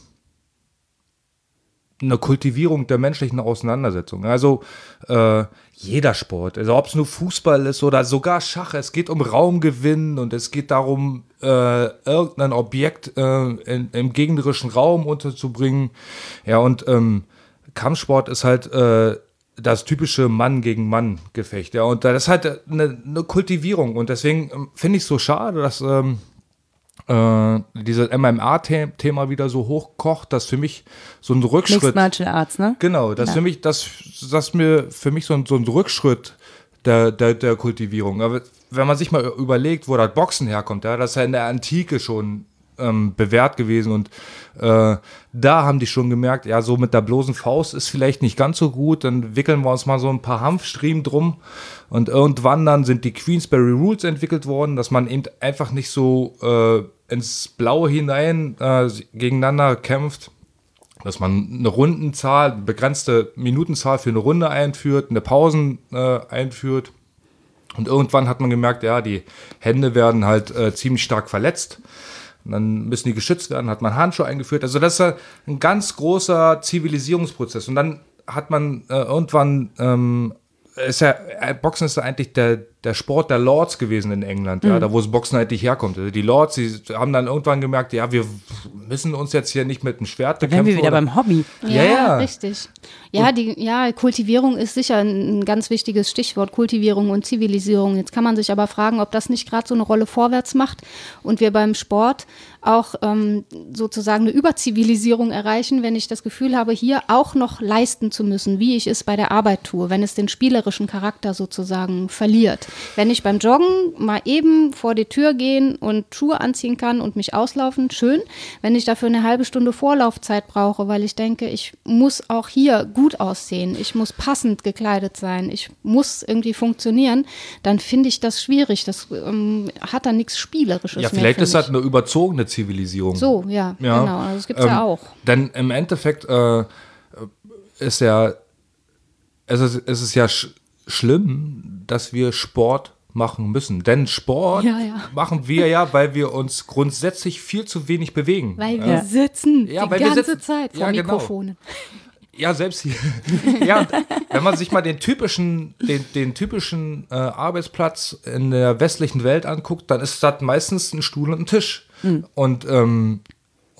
Speaker 3: eine Kultivierung der menschlichen Auseinandersetzung. Also äh, jeder Sport, also ob es nur Fußball ist oder sogar Schach, es geht um Raumgewinn und es geht darum, äh, irgendein Objekt äh, in, im gegnerischen Raum unterzubringen. Ja, und ähm, Kampfsport ist halt äh, das typische Mann gegen Mann Gefecht. Ja, und das ist halt eine, eine Kultivierung und deswegen ähm, finde ich es so schade, dass ähm, äh, dieses MMA-Thema wieder so hochkocht, dass für mich so ein
Speaker 1: Mixed
Speaker 3: Rückschritt
Speaker 1: Martial Arts, ne?
Speaker 3: Genau, das
Speaker 1: Ja.
Speaker 3: für mich, das, das mir für mich so ein, so ein Rückschritt der, der, der Kultivierung. Aber wenn man sich mal überlegt, wo das Boxen herkommt, ja, das ist ja in der Antike schon ähm, bewährt gewesen und äh, da haben die schon gemerkt, ja, so mit der bloßen Faust ist vielleicht nicht ganz so gut, dann wickeln wir uns mal so ein paar Hanfstriemen drum und irgendwann dann sind die Queensberry Rules entwickelt worden, dass man eben einfach nicht so äh, ins Blaue hinein äh, gegeneinander kämpft, dass man eine Rundenzahl, eine begrenzte Minutenzahl für eine Runde einführt, eine Pausen äh, einführt. Und irgendwann hat man gemerkt, ja, die Hände werden halt äh, ziemlich stark verletzt. Und dann müssen die geschützt werden, hat man Handschuhe eingeführt. Also das ist ein ganz großer Zivilisierungsprozess. Und dann hat man äh, irgendwann, ähm, ist ja, äh, Boxen ist ja eigentlich der, der Sport der Lords gewesen in England, ja, da wo das Boxen eigentlich herkommt. Also die Lords, die haben dann irgendwann gemerkt, ja, wir müssen uns jetzt hier nicht mit dem Schwert
Speaker 1: Da wären wir wieder
Speaker 3: oder-
Speaker 1: beim Hobby.
Speaker 3: Ja, ja.
Speaker 2: richtig. Ja, die, ja, Kultivierung ist sicher ein, ein ganz wichtiges Stichwort, Kultivierung und Zivilisierung. Jetzt kann man sich aber fragen, ob das nicht gerade so eine Rolle vorwärts macht und wir beim Sport auch ähm, sozusagen eine Überzivilisierung erreichen, wenn ich das Gefühl habe, hier auch noch leisten zu müssen, wie ich es bei der Arbeit tue, wenn es den spielerischen Charakter sozusagen verliert. Wenn ich beim Joggen mal eben vor die Tür gehen und Schuhe anziehen kann und mich auslaufen, schön. Wenn ich dafür eine halbe Stunde Vorlaufzeit brauche, weil ich denke, ich muss auch hier gut aussehen, ich muss passend gekleidet sein, ich muss irgendwie funktionieren, dann finde ich das schwierig. Das ähm, hat dann nichts Spielerisches
Speaker 3: Ja,
Speaker 2: mehr.
Speaker 3: vielleicht
Speaker 2: für
Speaker 3: ist das eine überzogene Zivilisierung.
Speaker 2: So, ja,
Speaker 3: Ja.
Speaker 2: genau. Also das gibt es ja
Speaker 3: Ähm,
Speaker 2: auch.
Speaker 3: Denn im Endeffekt äh, ist ja, es ist, es ist ja schlimm, dass wir Sport machen müssen. Denn Sport
Speaker 2: Ja, ja.
Speaker 3: machen wir ja, weil wir uns grundsätzlich viel zu wenig bewegen.
Speaker 2: Weil wir
Speaker 1: Ja.
Speaker 2: sitzen
Speaker 3: Ja,
Speaker 2: die
Speaker 3: weil wir
Speaker 2: ganze
Speaker 3: sitzen.
Speaker 2: Zeit vor
Speaker 3: Ja, genau.
Speaker 2: Mikrofonen.
Speaker 3: Ja, selbst hier. ja, wenn man sich mal den typischen, den, den typischen äh, Arbeitsplatz in der westlichen Welt anguckt, dann ist das meistens ein Stuhl und ein Tisch. Und, ähm,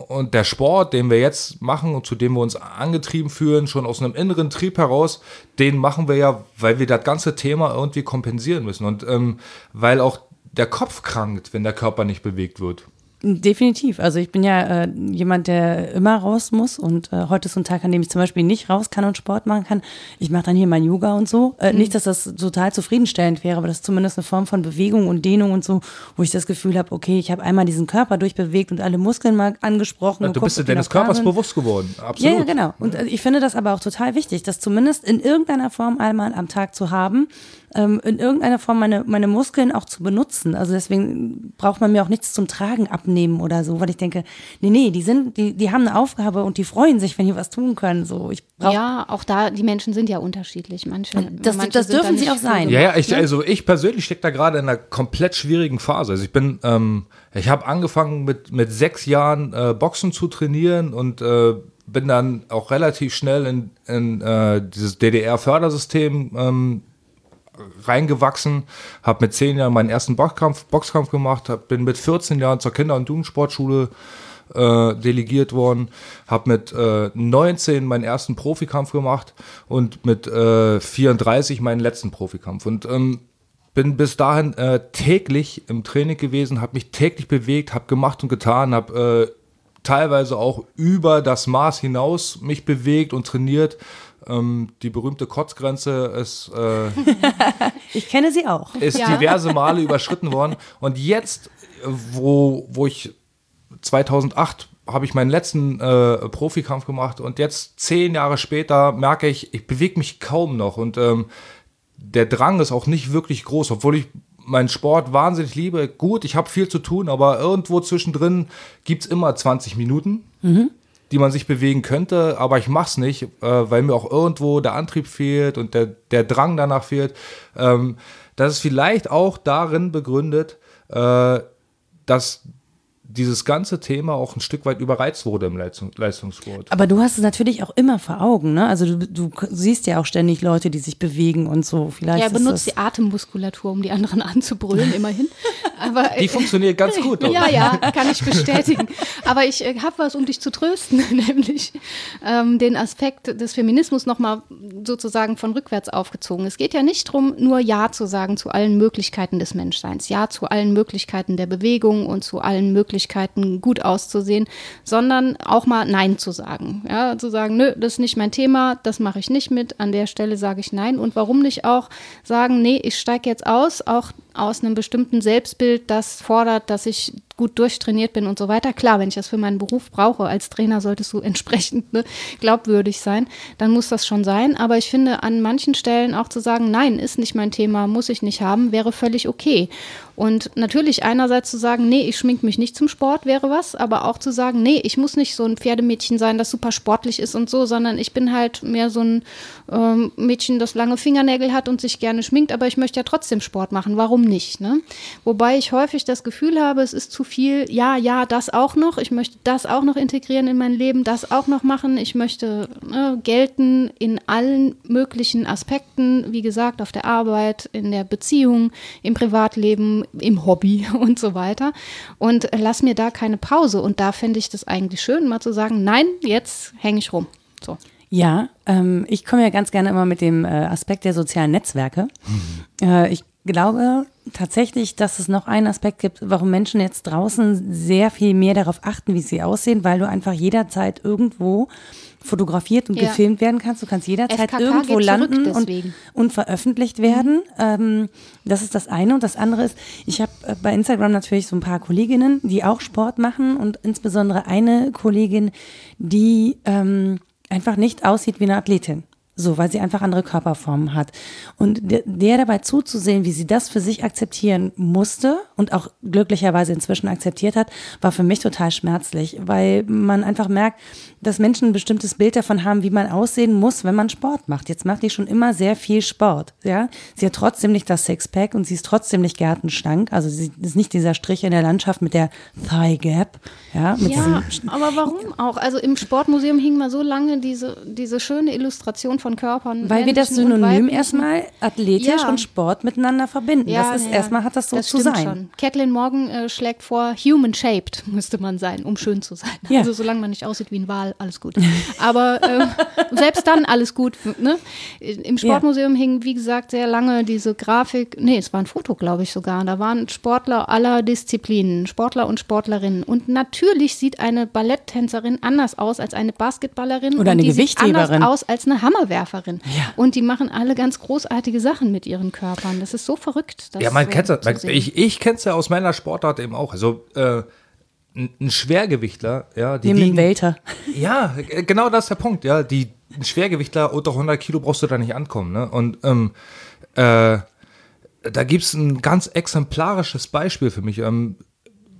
Speaker 3: und der Sport, den wir jetzt machen und zu dem wir uns angetrieben fühlen, schon aus einem inneren Trieb heraus, den machen wir ja, weil wir das ganze Thema irgendwie kompensieren müssen. Und ähm, weil auch der Kopf krankt, wenn der Körper nicht bewegt wird.
Speaker 1: Definitiv. Also ich bin ja äh, jemand, der immer raus muss und äh, heute ist so ein Tag, an dem ich zum Beispiel nicht raus kann und Sport machen kann. Ich mache dann hier mein Yoga und so. Äh, Nicht, dass das total zufriedenstellend wäre, aber das ist zumindest eine Form von Bewegung und Dehnung und so, wo ich das Gefühl habe, okay, ich habe einmal diesen Körper durchbewegt und alle Muskeln mal angesprochen. und
Speaker 3: du bist dir deines Körpers bewusst geworden.
Speaker 1: Ja,
Speaker 3: Absolut.
Speaker 1: ja, genau. Und äh, ich finde das aber auch total wichtig, das zumindest in irgendeiner Form einmal am Tag zu haben, ähm, in irgendeiner Form meine, meine Muskeln auch zu benutzen. Also deswegen braucht man mir auch nichts zum Tragen abnehmen oder so, weil ich denke, nee, nee, die sind, die, die haben eine Aufgabe und die freuen sich, wenn die was tun können. So, ich brauch,
Speaker 2: Ja, auch da, die Menschen sind ja unterschiedlich. Manche,
Speaker 1: Das-
Speaker 2: manche
Speaker 1: das
Speaker 2: sind da
Speaker 1: dürfen sie auch sein.
Speaker 3: Ja, ja, ich,
Speaker 2: ne?
Speaker 3: also ich persönlich stecke da gerade in einer komplett schwierigen Phase. Also ich bin, ähm, ich habe angefangen mit, mit sechs Jahren äh, Boxen zu trainieren und äh, bin dann auch relativ schnell in, in äh, dieses DDR-Fördersystem ähm, reingewachsen, habe mit zehn Jahren meinen ersten Boxkampf, Boxkampf gemacht, hab, bin mit 14 Jahren zur Kinder- und Jugendsportschule äh, delegiert worden, habe mit äh, 19 meinen ersten Profikampf gemacht und mit äh, 34 meinen letzten Profikampf. Und ähm, bin bis dahin äh, täglich im Training gewesen, habe mich täglich bewegt, habe gemacht und getan, habe äh, teilweise auch über das Maß hinaus mich bewegt und trainiert. Ähm, die berühmte Kotzgrenze ist äh,
Speaker 1: ich kenne sie auch.
Speaker 3: ist
Speaker 2: Ja.
Speaker 3: diverse Male überschritten worden. Und jetzt, wo, wo ich 2008 habe ich meinen letzten äh, Profikampf gemacht und jetzt zehn Jahre später merke ich, ich bewege mich kaum noch und ähm, der Drang ist auch nicht wirklich groß, obwohl ich meinen Sport wahnsinnig liebe. Gut, ich habe viel zu tun, aber irgendwo zwischendrin gibt es immer 20 Minuten, die man sich bewegen könnte, aber ich mache es nicht, äh, weil mir auch irgendwo der Antrieb fehlt und der, der Drang danach fehlt. Ähm, das ist vielleicht auch darin begründet, äh, dass dieses ganze Thema auch ein Stück weit überreizt wurde im Leistung, Leistungssport.
Speaker 1: Aber du hast es natürlich auch immer vor Augen, ne? Also du, du siehst ja auch ständig Leute, die sich bewegen und so. Vielleicht
Speaker 2: Ja, benutzt die Atemmuskulatur, um die anderen anzubrüllen, immerhin. Aber
Speaker 3: Die funktioniert ganz gut. doch.
Speaker 2: Ja, ja, kann ich bestätigen. Aber ich äh, habe was, um dich zu trösten, nämlich ähm, den Aspekt des Feminismus nochmal sozusagen von rückwärts aufgezogen. Es geht ja nicht darum, nur Ja zu sagen zu allen Möglichkeiten des Menschseins, Ja zu allen Möglichkeiten der Bewegung und zu allen Möglichkeiten, gut auszusehen, sondern auch mal Nein zu sagen. Ja, zu sagen, nö, das ist nicht mein Thema, das mache ich nicht mit, an der Stelle sage ich Nein. Und warum nicht auch sagen, nee, ich steige jetzt aus, auch aus einem bestimmten Selbstbild, das fordert, dass ich gut durchtrainiert bin und so weiter. Klar, wenn ich das für meinen Beruf brauche, als Trainer solltest du entsprechend ne, glaubwürdig sein, dann muss das schon sein. Aber ich finde, an manchen Stellen auch zu sagen, nein, ist nicht mein Thema, muss ich nicht haben, wäre völlig okay. Und natürlich einerseits zu sagen, nee, ich schmink mich nicht zum Sport, wäre was, aber auch zu sagen, nee, ich muss nicht so ein Pferdemädchen sein, das super sportlich ist und so, sondern ich bin halt mehr so ein ähm, Mädchen, das lange Fingernägel hat und sich gerne schminkt, aber ich möchte ja trotzdem Sport machen. Warum nicht? Ne? Wobei ich häufig das Gefühl habe, es ist zu viel, ja, ja, das auch noch, ich möchte das auch noch integrieren in mein Leben, das auch noch machen, ich möchte ne, gelten in allen möglichen Aspekten, wie gesagt, auf der Arbeit, in der Beziehung, im Privatleben, im Hobby und so weiter. Und lass mir da keine Pause. Und da fände ich das eigentlich schön, mal zu sagen, nein, jetzt hänge ich rum. So.
Speaker 1: Ja, ähm, ich komme ja ganz gerne immer mit dem äh, Aspekt der sozialen Netzwerke. Mhm. Äh, ich glaube tatsächlich, dass es noch einen Aspekt gibt, warum Menschen jetzt draußen sehr viel mehr darauf achten, wie sie aussehen, weil du einfach jederzeit irgendwo fotografiert und ja. gefilmt werden kannst. Du kannst jederzeit FKK irgendwo landen und, und, veröffentlicht werden. Mhm. Ähm, das ist das eine. Und das andere ist, ich habe äh, bei Instagram natürlich so ein paar Kolleginnen, die auch Sport machen und insbesondere eine Kollegin, die ähm, einfach nicht aussieht wie eine Athletin. So, weil sie einfach andere Körperformen hat. Und der, der, dabei zuzusehen, wie sie das für sich akzeptieren musste und auch glücklicherweise inzwischen akzeptiert hat, war für mich total schmerzlich, weil man einfach merkt, dass Menschen ein bestimmtes Bild davon haben, wie man aussehen muss, wenn man Sport macht. Jetzt macht die schon immer sehr viel Sport, ja. Sie hat trotzdem nicht das Sixpack und sie ist trotzdem nicht gärtenschlank. Also sie ist nicht dieser Strich in der Landschaft mit der Thigh Gap, ja.
Speaker 2: ja, aber warum auch? Also im Sportmuseum hing mal so lange diese, diese schöne Illustration von Körpern.
Speaker 1: Weil wir das Synonym erstmal athletisch ja. und Sport miteinander verbinden. Ja, das ist ja, erstmal hat das so das zu sein. Schon.
Speaker 2: Kathleen Morgan äh, schlägt vor, human shaped müsste man sein, um schön zu sein. Ja. Also solange man nicht aussieht wie ein Wal, alles gut. Aber äh, selbst dann alles gut. Ne? Im Sportmuseum hing, wie gesagt, sehr lange diese Grafik. Nee, es war ein Foto, glaube ich sogar. Da waren Sportler aller Disziplinen, Sportler und Sportlerinnen. Und natürlich sieht eine Balletttänzerin anders aus als eine Basketballerin.
Speaker 1: Oder eine Gewichtheberin.
Speaker 2: anders aus als eine Hammerwerferin. Ja. Und die machen alle ganz großartige Sachen mit ihren Körpern. Das ist so verrückt.
Speaker 3: ja, man kennt es. Ich, ich kenne es ja aus meiner Sportart eben auch. Also äh, ein Schwergewichtler, ja,
Speaker 1: die Neben Welter.
Speaker 3: Ja, genau das ist der Punkt, ja. Die ein Schwergewichtler unter 100 Kilo brauchst du da nicht ankommen, ne? Und ähm, äh, da gibt es ein ganz exemplarisches Beispiel für mich. Ähm,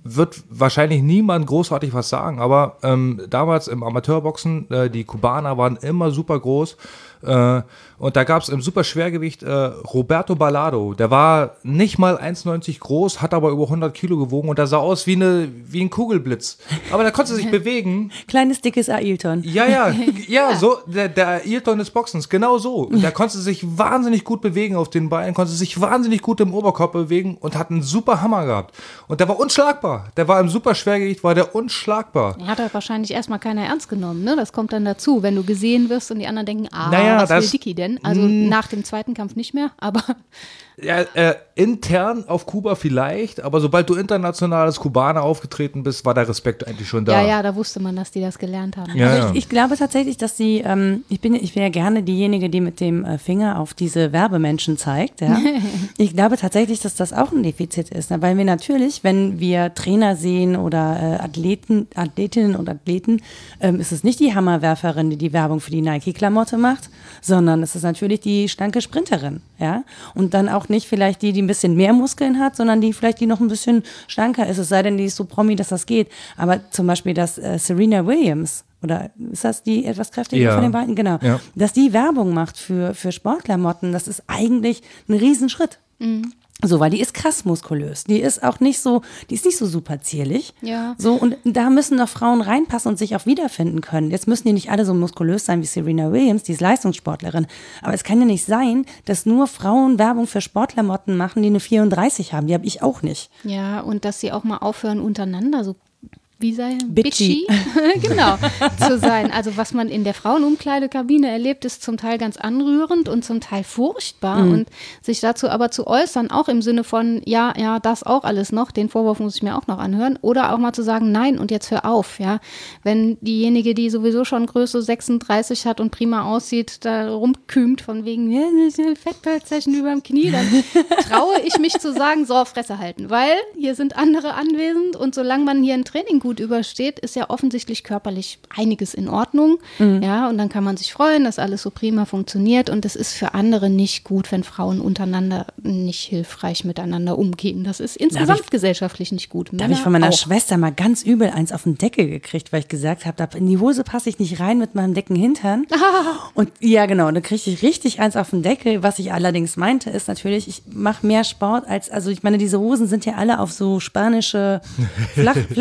Speaker 3: wird wahrscheinlich niemand großartig was sagen, aber ähm, damals im Amateurboxen, äh, die Kubaner waren immer super groß äh, und da gab es im Superschwergewicht äh, Roberto Ballado. Der war nicht mal 1,90 groß, hat aber über 100 Kilo gewogen und der sah aus wie, eine, wie ein Kugelblitz. Aber der konnte sich bewegen.
Speaker 1: Kleines, dickes Ailton.
Speaker 3: Ja, ja, ja, so, der, der Ailton des Boxens, genau so. Und der konnte sich wahnsinnig gut bewegen auf den Beinen, konnte sich wahnsinnig gut im Oberkörper bewegen und hat einen super Hammer gehabt. Und der war unschlagbar. Der war im Superschwergewicht, war der unschlagbar.
Speaker 2: Er hat halt wahrscheinlich erstmal keiner ernst genommen, ne? Das kommt dann dazu, wenn du gesehen wirst und die anderen denken, ah, naja, was will Dicky denn? Also nach dem zweiten Kampf nicht mehr, aber
Speaker 3: ja, äh, intern auf Kuba vielleicht, aber sobald du international als Kubaner aufgetreten bist, war der Respekt eigentlich schon da.
Speaker 2: Ja, ja, da wusste man, dass die das gelernt haben.
Speaker 1: Ja, also ich, ich, glaube tatsächlich, dass sie, ähm, ich bin, ich wäre ja gerne diejenige, die mit dem äh, Finger auf diese Werbemenschen zeigt. Ja. ich glaube tatsächlich, dass das auch ein Defizit ist, ne? weil wir natürlich, wenn wir Trainer sehen oder äh, Athleten, Athletinnen und Athleten, ähm, ist es nicht die Hammerwerferin, die die Werbung für die Nike-Klamotte macht, sondern es ist natürlich die schlanke Sprinterin. Ja, und dann auch nicht vielleicht die, die ein bisschen mehr Muskeln hat, sondern die vielleicht die noch ein bisschen schlanker ist. Es sei denn, die ist so promi, dass das geht. Aber zum Beispiel, dass äh, Serena Williams oder ist das die etwas kräftiger ja. von den beiden? Genau. Ja. Dass die Werbung macht für, für Sportklamotten, das ist eigentlich ein Riesenschritt. Mhm. So, weil die ist krass muskulös. Die ist auch nicht so, die ist nicht so super zierlich.
Speaker 2: Ja.
Speaker 1: So, und da müssen noch Frauen reinpassen und sich auch wiederfinden können. Jetzt müssen die nicht alle so muskulös sein wie Serena Williams, die ist Leistungssportlerin. Aber es kann ja nicht sein, dass nur Frauen Werbung für Sportklamotten machen, die eine 34 haben. Die habe ich auch nicht.
Speaker 2: Ja, und dass sie auch mal aufhören, untereinander so wie sei bitchy, bitchy genau, zu sein. Also was man in der Frauenumkleidekabine erlebt, ist zum Teil ganz anrührend und zum Teil furchtbar. Mhm. Und sich dazu aber zu äußern, auch im Sinne von, ja, ja, das auch alles noch, den Vorwurf muss ich mir auch noch anhören. Oder auch mal zu sagen, nein, und jetzt hör auf, ja. Wenn diejenige, die sowieso schon Größe 36 hat und prima aussieht, da rumkümt von wegen, ja, Fettpölzchen über dem Knie, dann traue ich mich zu sagen, so, Fresse halten. Weil hier sind andere anwesend und solange man hier ein Training gut gut übersteht, ist ja offensichtlich körperlich einiges in Ordnung.
Speaker 1: Mhm.
Speaker 2: Ja, und dann kann man sich freuen, dass alles so prima funktioniert. Und es ist für andere nicht gut, wenn Frauen untereinander nicht hilfreich miteinander umgehen. Das ist insgesamt gesellschaftlich nicht gut.
Speaker 1: Da habe
Speaker 2: Männer
Speaker 1: ich von meiner
Speaker 2: auch.
Speaker 1: Schwester mal ganz übel eins auf den Deckel gekriegt, weil ich gesagt habe, da- in die Hose passe ich nicht rein mit meinem dicken Hintern. Und ja, genau, und dann kriegte ich richtig eins auf den Deckel. Was ich allerdings meinte, ist natürlich, ich mache mehr Sport als, also ich meine, diese Hosen sind ja alle auf so spanische Flach,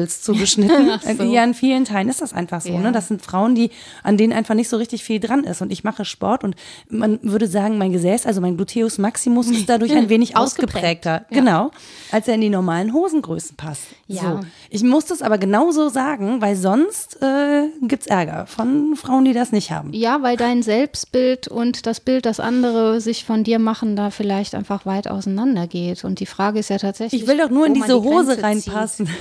Speaker 1: Flachlandmodels zugeschnitten.
Speaker 2: So.
Speaker 1: Ja, in vielen Teilen ist das einfach so.
Speaker 2: Ja.
Speaker 1: Ne? Das sind Frauen, die, an denen einfach nicht so richtig viel dran ist. Und ich mache Sport und man würde sagen, mein Gesäß, also mein Gluteus Maximus ist dadurch ein wenig
Speaker 2: Ausgeprägt.
Speaker 1: ausgeprägter. Genau, als er in die normalen Hosengrößen passt.
Speaker 2: Ja.
Speaker 1: So. Ich muss das aber genauso sagen, weil sonst äh, gibt es Ärger von Frauen, die das nicht haben.
Speaker 2: Ja, weil dein Selbstbild und das Bild, das andere sich von dir machen, da vielleicht einfach weit auseinander geht. Und die Frage ist ja tatsächlich.
Speaker 1: Ich will doch nur in diese
Speaker 2: die
Speaker 1: Hose reinpassen.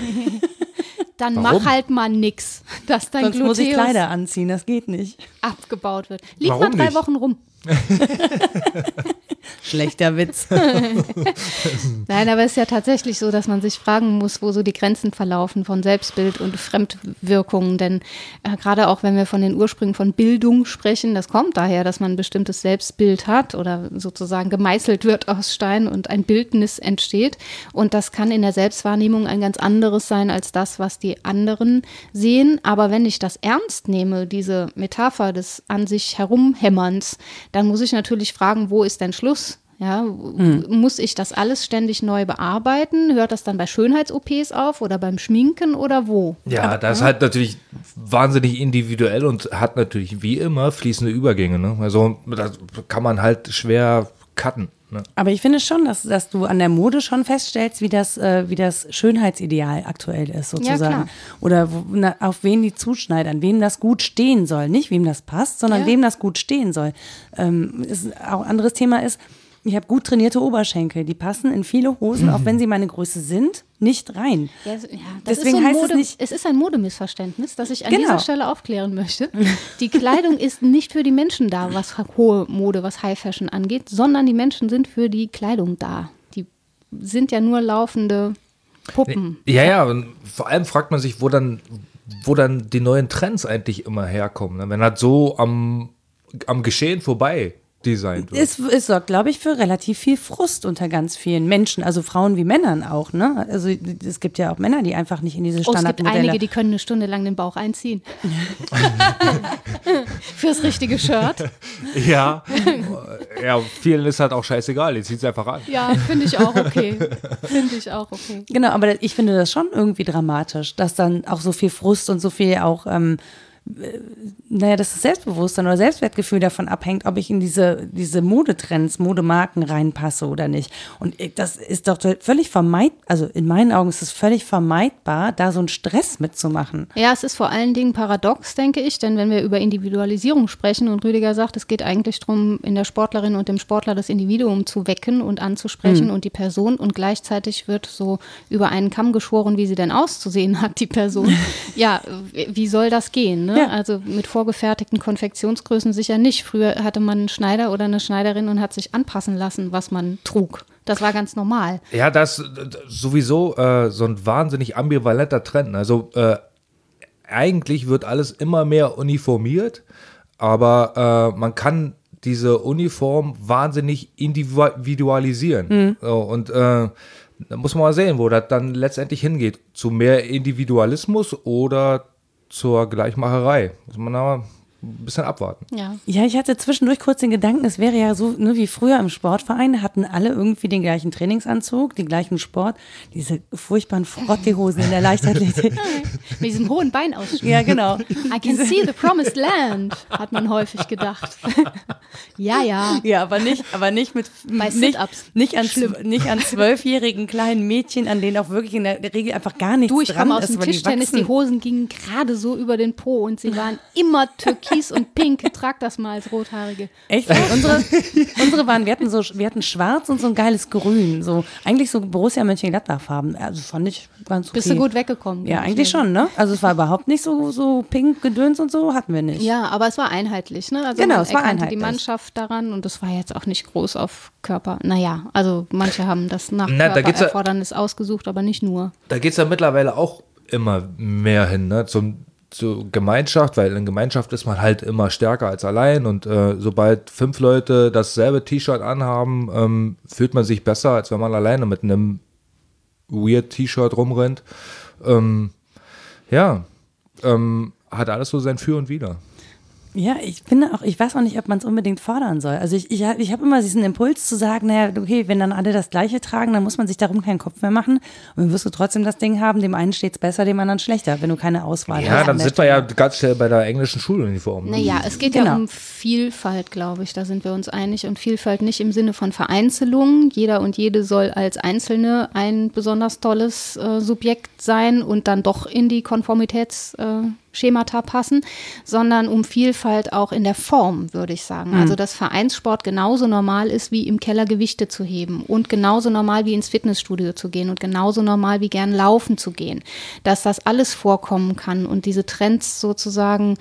Speaker 2: Dann
Speaker 3: Warum?
Speaker 2: mach halt mal nix, dass dein
Speaker 1: Sonst muss ich
Speaker 2: Gluteus
Speaker 1: Kleider anziehen, das geht nicht.
Speaker 2: abgebaut wird. Lieg
Speaker 3: Warum
Speaker 2: mal drei
Speaker 3: nicht?
Speaker 2: Wochen rum.
Speaker 1: Schlechter Witz.
Speaker 2: Nein, aber es ist ja tatsächlich so, dass man sich fragen muss, wo so die Grenzen verlaufen von Selbstbild und Fremdwirkungen. Denn äh, gerade auch wenn wir von den Ursprüngen von Bildung sprechen, das kommt daher, dass man ein bestimmtes Selbstbild hat oder sozusagen gemeißelt wird aus Stein und ein Bildnis entsteht. Und das kann in der Selbstwahrnehmung ein ganz anderes sein als das, was die anderen sehen. Aber wenn ich das ernst nehme, diese Metapher des an sich herumhämmerns, dann muss ich natürlich fragen, wo ist denn Schluss? Ja, muss ich das alles ständig neu bearbeiten? Hört das dann bei Schönheits-OPs auf oder beim Schminken oder wo?
Speaker 3: Ja, das ist halt natürlich wahnsinnig individuell und hat natürlich wie immer fließende Übergänge. Ne? Also das kann man halt schwer cutten. Ne?
Speaker 1: Aber ich finde schon, dass, dass du an der Mode schon feststellst, wie das, äh, wie das Schönheitsideal aktuell ist, sozusagen.
Speaker 2: klar.
Speaker 1: Oder wo, na, auf wen die zuschneidern, wem das gut stehen soll. Nicht wem das passt, sondern
Speaker 2: Ja.
Speaker 1: wem das gut stehen soll. Ähm, ist, auch ein anderes Thema ist, ich habe gut trainierte Oberschenkel. Die passen in viele Hosen, auch wenn sie meine Größe sind, nicht rein.
Speaker 2: Ja, ja, das
Speaker 1: Deswegen
Speaker 2: ist so
Speaker 1: heißt es
Speaker 2: Mode,
Speaker 1: nicht-
Speaker 2: es ist ein Modemissverständnis, das ich an
Speaker 1: Genau.
Speaker 2: dieser Stelle aufklären möchte. Die Kleidung ist nicht für die Menschen da, was hohe Mode, was High Fashion angeht, sondern die Menschen sind für die Kleidung da. Die sind ja nur laufende Puppen.
Speaker 3: Ja, ja, und vor allem fragt man sich, wo dann, wo dann die neuen Trends eigentlich immer herkommen. Ne? Wenn halt so am, am Geschehen vorbei designt wird.
Speaker 1: Es, es sorgt, glaube ich, für relativ viel Frust unter ganz vielen Menschen, also Frauen wie Männern auch. Ne? Also es gibt ja auch Männer, die einfach nicht in diese
Speaker 2: Oh, es gibt
Speaker 1: Standardmodelle.
Speaker 2: einige, die können eine Stunde lang den Bauch einziehen. Fürs richtige Shirt.
Speaker 3: ja. ja, vielen ist halt auch scheißegal, die zieht es einfach an.
Speaker 2: Ja, finde ich auch okay. Finde ich auch okay.
Speaker 1: Genau, aber ich finde das schon irgendwie dramatisch, dass dann auch so viel Frust und so viel auch, ähm, äh, naja, dass das Selbstbewusstsein oder Selbstwertgefühl davon abhängt, ob ich in diese, diese Modetrends, Modemarken reinpasse oder nicht. Und das ist doch völlig vermeidbar, also in meinen Augen ist es völlig vermeidbar, da so einen Stress mitzumachen.
Speaker 2: Ja, es ist vor allen Dingen paradox, denke ich, denn wenn wir über Individualisierung sprechen und Rüdiger sagt, es geht eigentlich darum, in der Sportlerin und dem Sportler das Individuum zu wecken und anzusprechen und die Person und gleichzeitig wird so über einen Kamm geschoren, wie sie denn auszusehen hat, die Person. ja, wie soll das gehen? Ne?
Speaker 1: Ja.
Speaker 2: Also mit vorgefertigten Konfektionsgrößen sicher nicht. Früher hatte man einen Schneider oder eine Schneiderin und hat sich anpassen lassen, was man trug. Das war ganz normal.
Speaker 3: Ja, das ist sowieso äh, so ein wahnsinnig ambivalenter Trend. Also äh, eigentlich wird alles immer mehr uniformiert, aber äh, man kann diese Uniform wahnsinnig individualisieren. So, und äh, da muss man mal sehen, wo das dann letztendlich hingeht. Zu mehr Individualismus oder zur Gleichmacherei. Muss man aber ein bisschen abwarten.
Speaker 2: Ja.
Speaker 1: Ja, ich hatte zwischendurch kurz den Gedanken, es wäre ja so, ne, wie früher im Sportverein, hatten alle irgendwie den gleichen Trainingsanzug, den gleichen Sport, diese furchtbaren Frottehosen in der Leichtathletik.
Speaker 2: Mit diesem hohen Beinausschnitt.
Speaker 1: ja, genau.
Speaker 2: I can see the promised land, hat man häufig gedacht. ja, ja.
Speaker 1: Ja, aber nicht, aber nicht mit
Speaker 2: Bei
Speaker 1: nicht,
Speaker 2: Sit-ups.
Speaker 1: nicht an nicht an zwölfjährigen kleinen Mädchen, an denen auch wirklich in der Regel einfach gar nichts
Speaker 2: Du, ich
Speaker 1: dran
Speaker 2: komme aus
Speaker 1: ist,
Speaker 2: dem
Speaker 1: die
Speaker 2: Tischtennis, die
Speaker 1: wachsen.
Speaker 2: Hosen gingen gerade so über den Po und sie waren immer türkis und pink. Trag das mal als Rothaarige.
Speaker 1: Echt? unsere, unsere waren, wir hatten so, wir hatten schwarz und so ein geiles Grün, so eigentlich so Borussia Mönchengladbach-Farben. Also fand ich ganz okay.
Speaker 2: Bist du gut weggekommen?
Speaker 1: Ja, eigentlich
Speaker 2: mir.
Speaker 1: schon, ne? Also es war überhaupt nicht so, so pink gedöns und so, hatten wir nicht.
Speaker 2: Ja, aber es war einheitlich, ne? Also
Speaker 1: Genau, es war einheitlich.
Speaker 2: die Mannschaft daran und es war jetzt auch nicht groß auf Körper. Naja, also manche haben das nach
Speaker 3: Na, da geht's ja-
Speaker 2: Körpererfordernis ausgesucht, aber nicht nur.
Speaker 3: Da geht es ja mittlerweile auch immer mehr hin, ne? Zum, zur Gemeinschaft, weil in Gemeinschaft ist man halt immer stärker als allein und äh, sobald fünf Leute dasselbe T-Shirt anhaben, ähm, fühlt man sich besser, als wenn man alleine mit einem weird T-Shirt rumrennt. Ähm, ja, ähm, hat alles so sein Für und Wider.
Speaker 1: Ja, ich finde auch, ich weiß auch nicht, ob man es unbedingt fordern soll. Also ich, ich, ich habe immer diesen Impuls zu sagen, naja, okay, wenn dann alle das Gleiche tragen, dann muss man sich darum keinen Kopf mehr machen. Und dann wirst du trotzdem das Ding haben, dem einen steht es besser, dem anderen schlechter, wenn du keine Auswahl
Speaker 3: Ja,
Speaker 1: hast.
Speaker 3: dann sind wir ja ganz schnell bei der englischen Schuluniform.
Speaker 2: Naja, es geht
Speaker 1: Genau.
Speaker 2: ja um Vielfalt, glaube ich. Da sind wir uns einig. Und Vielfalt nicht im Sinne von Vereinzelung. Jeder und jede soll als Einzelne ein besonders tolles äh, Subjekt sein und dann doch in die Konformitätsschemata äh, Schemata passen, sondern um Vielfalt auch in der Form, würde ich sagen. Also, dass Vereinssport genauso normal ist, wie im Keller Gewichte zu heben und genauso normal wie ins Fitnessstudio zu gehen und genauso normal wie gern laufen zu gehen. Dass das alles vorkommen kann und diese Trends sozusagen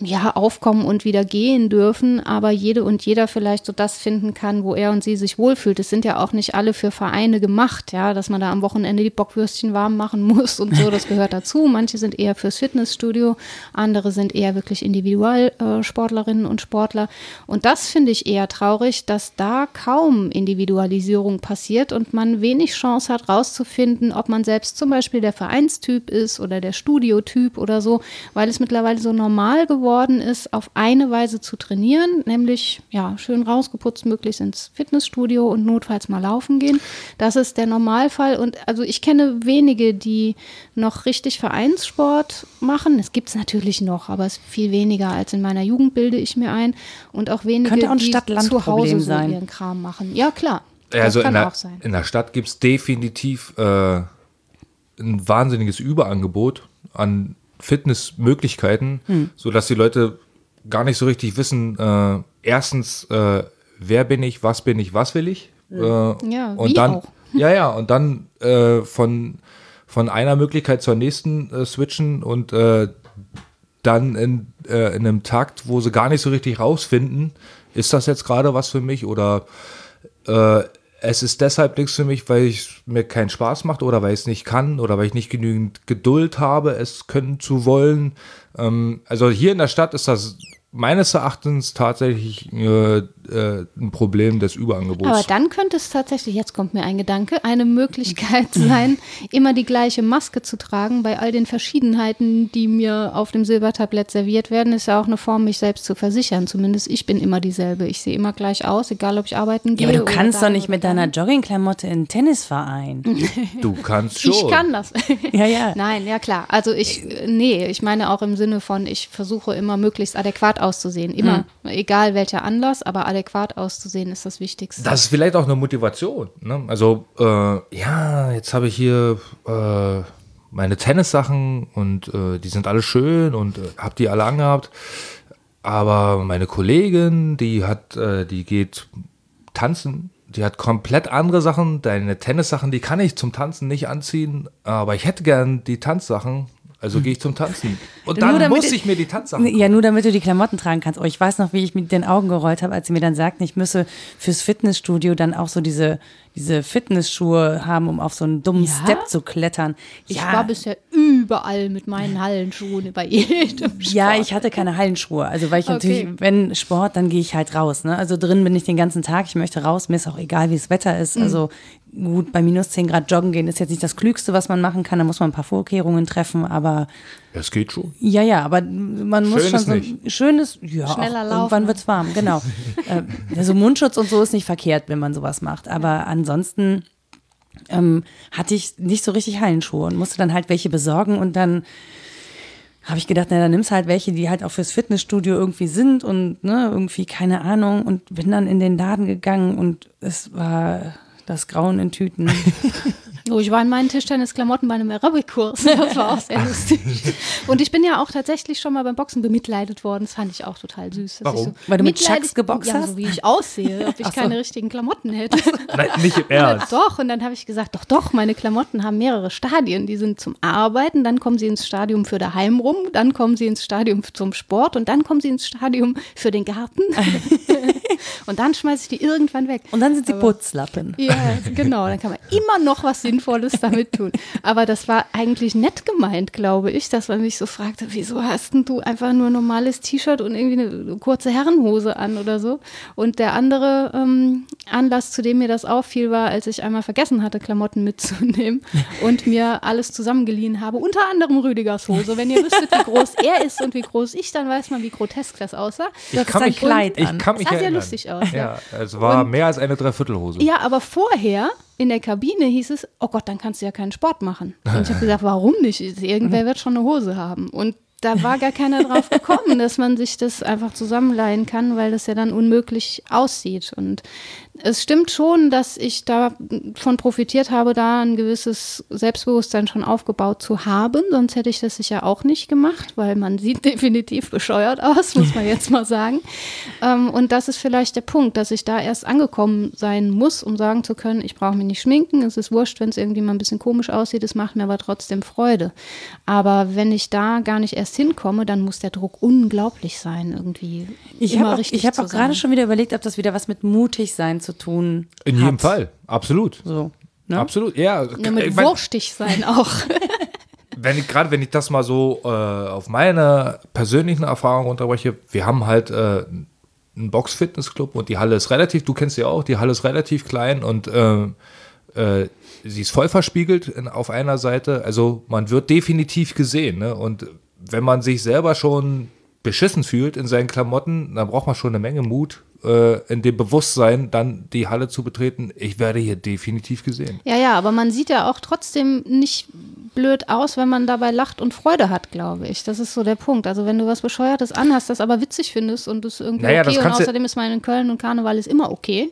Speaker 2: ja, aufkommen und wieder gehen dürfen, aber jede und jeder vielleicht so das finden kann, wo er und sie sich wohlfühlt. Es sind ja auch nicht alle für Vereine gemacht, ja, dass man da am Wochenende die Bockwürstchen warm machen muss und so, das gehört dazu. Manche sind eher fürs Fitnessstudio, andere sind eher wirklich Individualsportlerinnen und Sportler. Und das finde ich eher traurig, dass da kaum Individualisierung passiert und man wenig Chance hat, rauszufinden, ob man selbst zum Beispiel der Vereinstyp ist oder der Studiotyp oder so, weil es mittlerweile so normal geworden ist, auf eine Weise zu trainieren, nämlich ja, schön rausgeputzt, möglichst ins Fitnessstudio und notfalls mal laufen gehen. Das ist der Normalfall. Und also ich kenne wenige, die noch richtig Vereinssport machen. Es gibt es natürlich noch, aber es ist viel weniger als in meiner Jugend, bilde ich mir ein. Und auch wenige,
Speaker 1: Könnte auch ein
Speaker 2: die zu Hause so
Speaker 1: sein.
Speaker 2: ihren Kram machen. Ja, klar.
Speaker 3: Also
Speaker 2: das kann
Speaker 3: in der,
Speaker 2: auch sein.
Speaker 3: in der Stadt gibt es definitiv äh, ein wahnsinniges Überangebot an Fitnessmöglichkeiten,
Speaker 2: Hm.
Speaker 3: sodass die Leute gar nicht so richtig wissen, äh, erstens, äh, wer bin ich, was bin ich, was will ich. Äh,
Speaker 2: Ja,
Speaker 3: und dann,
Speaker 2: auch.
Speaker 3: Ja, ja, und dann äh, von, von einer Möglichkeit zur nächsten äh, switchen und äh, dann in, in einem Takt, wo sie gar nicht so richtig rausfinden, ist das jetzt gerade was für mich oder es ist deshalb nichts für mich, weil es mir keinen Spaß macht oder weil ich es nicht kann oder weil ich nicht genügend Geduld habe, es können zu wollen. Ähm, also hier in der Stadt ist das meines Erachtens tatsächlich äh, äh, ein Problem des Überangebots.
Speaker 2: Aber dann könnte es tatsächlich, jetzt kommt mir ein Gedanke, eine Möglichkeit sein, immer die gleiche Maske zu tragen bei all den Verschiedenheiten, die mir auf dem Silbertablett serviert werden. Ist ja auch eine Form, mich selbst zu versichern. Zumindest ich bin immer dieselbe. Ich sehe immer gleich aus, egal ob ich arbeiten gehe.
Speaker 1: Ja, aber du
Speaker 2: oder
Speaker 1: kannst doch nicht mit deiner. Joggingklamotte in den Tennisverein.
Speaker 3: du kannst schon.
Speaker 2: Ich kann das.
Speaker 1: Ja, ja.
Speaker 2: Nein, ja klar. Also ich, nee, ich meine auch im Sinne von, ich versuche immer möglichst adäquat auszusehen. Immer, egal welcher Anlass, aber adäquat auszusehen ist das Wichtigste.
Speaker 3: Das ist vielleicht auch eine Motivation. Ne? Also, äh, ja, jetzt habe ich hier äh, meine Tennissachen und äh, die sind alle schön und äh, habe die alle angehabt. Aber meine Kollegin, die hat, äh, die geht tanzen. Die hat komplett andere Sachen. Deine Tennissachen, die kann ich zum Tanzen nicht anziehen. Aber ich hätte gern die Tanzsachen. Also gehe ich zum Tanzen. Und dann
Speaker 1: damit-
Speaker 3: muss ich mir die Tanzsachen
Speaker 1: Ja, nur damit du die Klamotten tragen kannst. Oh, ich weiß noch, wie ich mit den Augen gerollt habe, als sie mir dann sagten, ich müsse fürs Fitnessstudio dann auch so diese, diese Fitnessschuhe haben, um auf so einen dummen
Speaker 2: Ja?
Speaker 1: Step zu klettern.
Speaker 2: Ich
Speaker 1: ja,
Speaker 2: war bisher überall mit meinen Hallenschuhen bei jedem Sport.
Speaker 1: ja, ich hatte keine Hallenschuhe. Also weil ich natürlich,
Speaker 2: Okay.
Speaker 1: wenn Sport, dann gehe ich halt raus. Ne? Also drin bin ich den ganzen Tag. Ich möchte raus. Mir ist auch egal, wie das Wetter ist.
Speaker 2: Mhm.
Speaker 1: Also gut, bei minus 10 Grad joggen gehen ist jetzt nicht das Klügste, was man machen kann. Da muss man ein paar Vorkehrungen treffen. Aber
Speaker 3: Es geht schon.
Speaker 1: Ja, ja, aber man muss
Speaker 3: Schön
Speaker 1: schon
Speaker 3: ist
Speaker 1: so
Speaker 3: nicht.
Speaker 1: schönes, ja,
Speaker 2: Schneller
Speaker 1: auch,
Speaker 2: laufen.
Speaker 1: irgendwann wird's warm, genau. äh, also Mundschutz und so ist nicht verkehrt, wenn man sowas macht, aber ansonsten ähm, hatte ich nicht so richtig Hallenschuhe und musste dann halt welche besorgen und dann habe ich gedacht, na, dann nimmst halt welche, die halt auch fürs Fitnessstudio irgendwie sind und ne, irgendwie keine Ahnung und bin dann in den Laden gegangen und es war das Grauen in Tüten.
Speaker 2: Oh, ich war in meinen Tischtennisklamotten bei einem Aerobic-Kurs. Das war auch sehr lustig. Und ich bin ja auch tatsächlich schon mal beim Boxen bemitleidet worden. Das fand ich auch total süß. dass
Speaker 3: Warum?
Speaker 2: Ich so
Speaker 1: Weil du mit Chucks geboxt
Speaker 2: ja,
Speaker 1: hast?
Speaker 2: so wie ich aussehe, ob ich
Speaker 1: so.
Speaker 2: keine richtigen Klamotten hätte.
Speaker 3: Nein, nicht im Ernst.
Speaker 2: Doch, und dann habe ich gesagt, doch, doch, meine Klamotten haben mehrere Stadien. Die sind zum Arbeiten, dann kommen sie ins Stadium für daheim rum, dann kommen sie ins Stadium zum Sport und dann kommen sie ins Stadium für den Garten. Und dann schmeiße ich die irgendwann weg.
Speaker 1: Und dann sind sie Putzlappen.
Speaker 2: Ja, genau. Dann kann man immer noch was Sinnvolles damit tun. Aber das war eigentlich nett gemeint, glaube ich, dass man mich so fragte, wieso hast denn du einfach nur ein normales T-Shirt und irgendwie eine kurze Herrenhose an oder so? Und der andere ähm, Anlass, zu dem mir das auffiel, war, als ich einmal vergessen hatte, Klamotten mitzunehmen und mir alles zusammengeliehen habe, unter anderem Rüdigers Hose. Wenn ihr wüsstet, wie groß er ist und wie groß ich, dann weiß man, wie grotesk das aussah.
Speaker 3: Ich kann,
Speaker 1: ein
Speaker 3: mich,
Speaker 1: Kleid
Speaker 3: ich
Speaker 1: an.
Speaker 3: kann mich
Speaker 2: Sah sehr
Speaker 3: erinnern.
Speaker 2: lustig aus.
Speaker 3: Ja, es war
Speaker 2: Und-
Speaker 3: mehr als eine Dreiviertelhose.
Speaker 2: Ja, aber vorher in der Kabine hieß es, oh Gott, dann kannst du ja keinen Sport machen. Und ich habe gesagt, warum nicht? Irgendwer wird schon eine Hose haben. Und da war gar keiner drauf gekommen, dass man sich das einfach zusammenleihen kann, weil das ja dann unmöglich aussieht. Und es stimmt schon, dass ich davon profitiert habe, da ein gewisses Selbstbewusstsein schon aufgebaut zu haben. Sonst hätte ich das sicher auch nicht gemacht, weil man sieht definitiv bescheuert aus, muss man jetzt mal sagen. Ähm, und das ist vielleicht der Punkt, dass ich da erst angekommen sein muss, um sagen zu können, ich brauche mich nicht schminken. Es ist wurscht, wenn es irgendwie mal ein bisschen komisch aussieht. Es macht mir aber trotzdem Freude. Aber wenn ich da gar nicht erst hinkomme, dann muss der Druck unglaublich sein, irgendwie
Speaker 1: Ich habe auch, hab auch gerade schon wieder überlegt, ob das wieder was mit mutig sein zu tun
Speaker 3: In
Speaker 1: hat.
Speaker 3: jedem Fall, absolut.
Speaker 1: So. Ne?
Speaker 3: Absolut, ja.
Speaker 2: Ja, mit
Speaker 3: ich mein,
Speaker 2: wurstig sein auch.
Speaker 3: wenn ich, gerade wenn ich das mal so äh, auf meine persönlichen Erfahrungen unterbreche, wir haben halt äh, einen Box-Fitness-Club und die Halle ist relativ, du kennst sie auch, die Halle ist relativ klein und äh, äh, sie ist voll verspiegelt in, auf einer Seite. Also man wird definitiv gesehen. Ne? Und wenn man sich selber schon beschissen fühlt in seinen Klamotten, dann braucht man schon eine Menge Mut, in dem Bewusstsein dann die Halle zu betreten. Ich werde hier definitiv gesehen.
Speaker 2: Ja, ja, aber man sieht ja auch trotzdem nicht blöd aus, wenn man dabei lacht und Freude hat, glaube ich. Das ist so der Punkt. Also wenn du was Bescheuertes anhast, das aber witzig findest und es irgendwie
Speaker 3: Naja, das
Speaker 2: okay und
Speaker 3: kannst du-
Speaker 2: außerdem ist man in Köln und Karneval ist immer okay,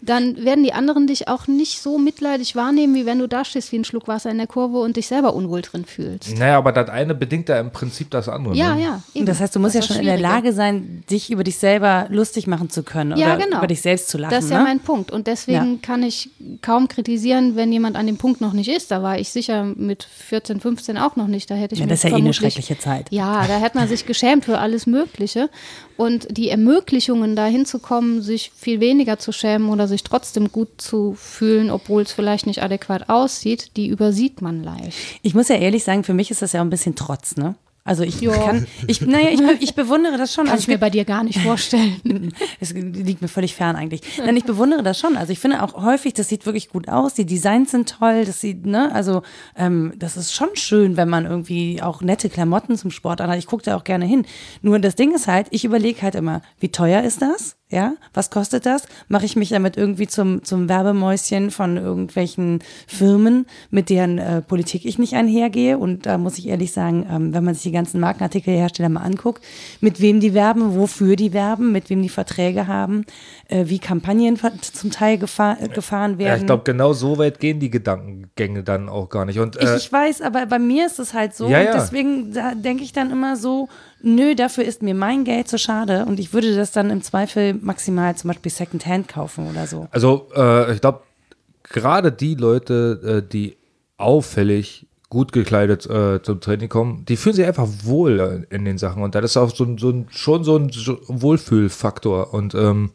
Speaker 2: dann werden die anderen dich auch nicht so mitleidig wahrnehmen, wie wenn du da stehst wie ein Schluck Wasser in der Kurve und dich selber unwohl drin fühlst.
Speaker 3: Naja, aber das eine bedingt ja im Prinzip das andere.
Speaker 2: Ja,
Speaker 3: ne?
Speaker 2: ja. eben.
Speaker 1: Und das heißt, du musst ja
Speaker 2: ist
Speaker 1: schon
Speaker 2: das
Speaker 1: in der. Lage sein, dich über dich selber lustig machen zu können
Speaker 2: Ja,
Speaker 1: oder
Speaker 2: genau.
Speaker 1: über dich selbst zu lachen.
Speaker 2: Das ist ja
Speaker 1: ne?
Speaker 2: mein Punkt. Und deswegen
Speaker 1: Ja.
Speaker 2: kann ich kaum kritisieren, wenn jemand an dem Punkt noch nicht ist. Da war ich sicher mit 14, 15 auch noch nicht. Da hätte ich
Speaker 1: Ja, das ist ja eh eine schreckliche Zeit.
Speaker 2: Ja, da hätte man sich geschämt für alles Mögliche. Und die Ermöglichungen, da hinzukommen, sich viel weniger zu schämen oder sich trotzdem gut zu fühlen, obwohl es vielleicht nicht adäquat aussieht, die übersieht man leicht.
Speaker 1: Ich muss ja ehrlich sagen, für mich ist das ja auch ein bisschen Trotz, ne? Also ich
Speaker 2: Ja.
Speaker 1: kann, ich, naja, ich, ich bewundere das schon.
Speaker 2: Kann
Speaker 1: also
Speaker 2: ich mir bei dir gar nicht vorstellen.
Speaker 1: Es liegt mir völlig fern eigentlich. Nein, ich bewundere das schon. Also ich finde auch häufig, das sieht wirklich gut aus. Die Designs sind toll. Das sieht, ne, also ähm, das ist schon schön, wenn man irgendwie auch nette Klamotten zum Sport anhat. Ich gucke da auch gerne hin. Nur das Ding ist halt, ich überlege halt immer, wie teuer ist das? Ja, was kostet das? Mache ich mich damit irgendwie zum, zum Werbemäuschen von irgendwelchen Firmen, mit deren äh, Politik ich nicht einhergehe? Und da muss ich ehrlich sagen, ähm, wenn man sich die ganzen Markenartikelhersteller mal anguckt, mit wem die werben, wofür die werben, mit wem die Verträge haben, äh, wie Kampagnen zum Teil gefahr, äh, gefahren
Speaker 3: Ja,
Speaker 1: werden.
Speaker 3: ich glaube, genau so weit gehen die Gedankengänge dann auch gar nicht. Und
Speaker 1: Ich,
Speaker 3: äh,
Speaker 1: ich weiß, aber bei mir ist es halt so.
Speaker 3: Ja,
Speaker 1: und
Speaker 3: ja.
Speaker 1: deswegen denke ich dann immer so, nö, dafür ist mir mein Geld zu schade und ich würde das dann im Zweifel maximal zum Beispiel Secondhand kaufen oder so.
Speaker 3: also äh, ich glaube, gerade die Leute, äh, die auffällig gut gekleidet äh, zum Training kommen, die fühlen sich einfach wohl äh, in den Sachen. Und das ist auch so, ein- so ein, schon so ein Wohlfühlfaktor. Und ähm,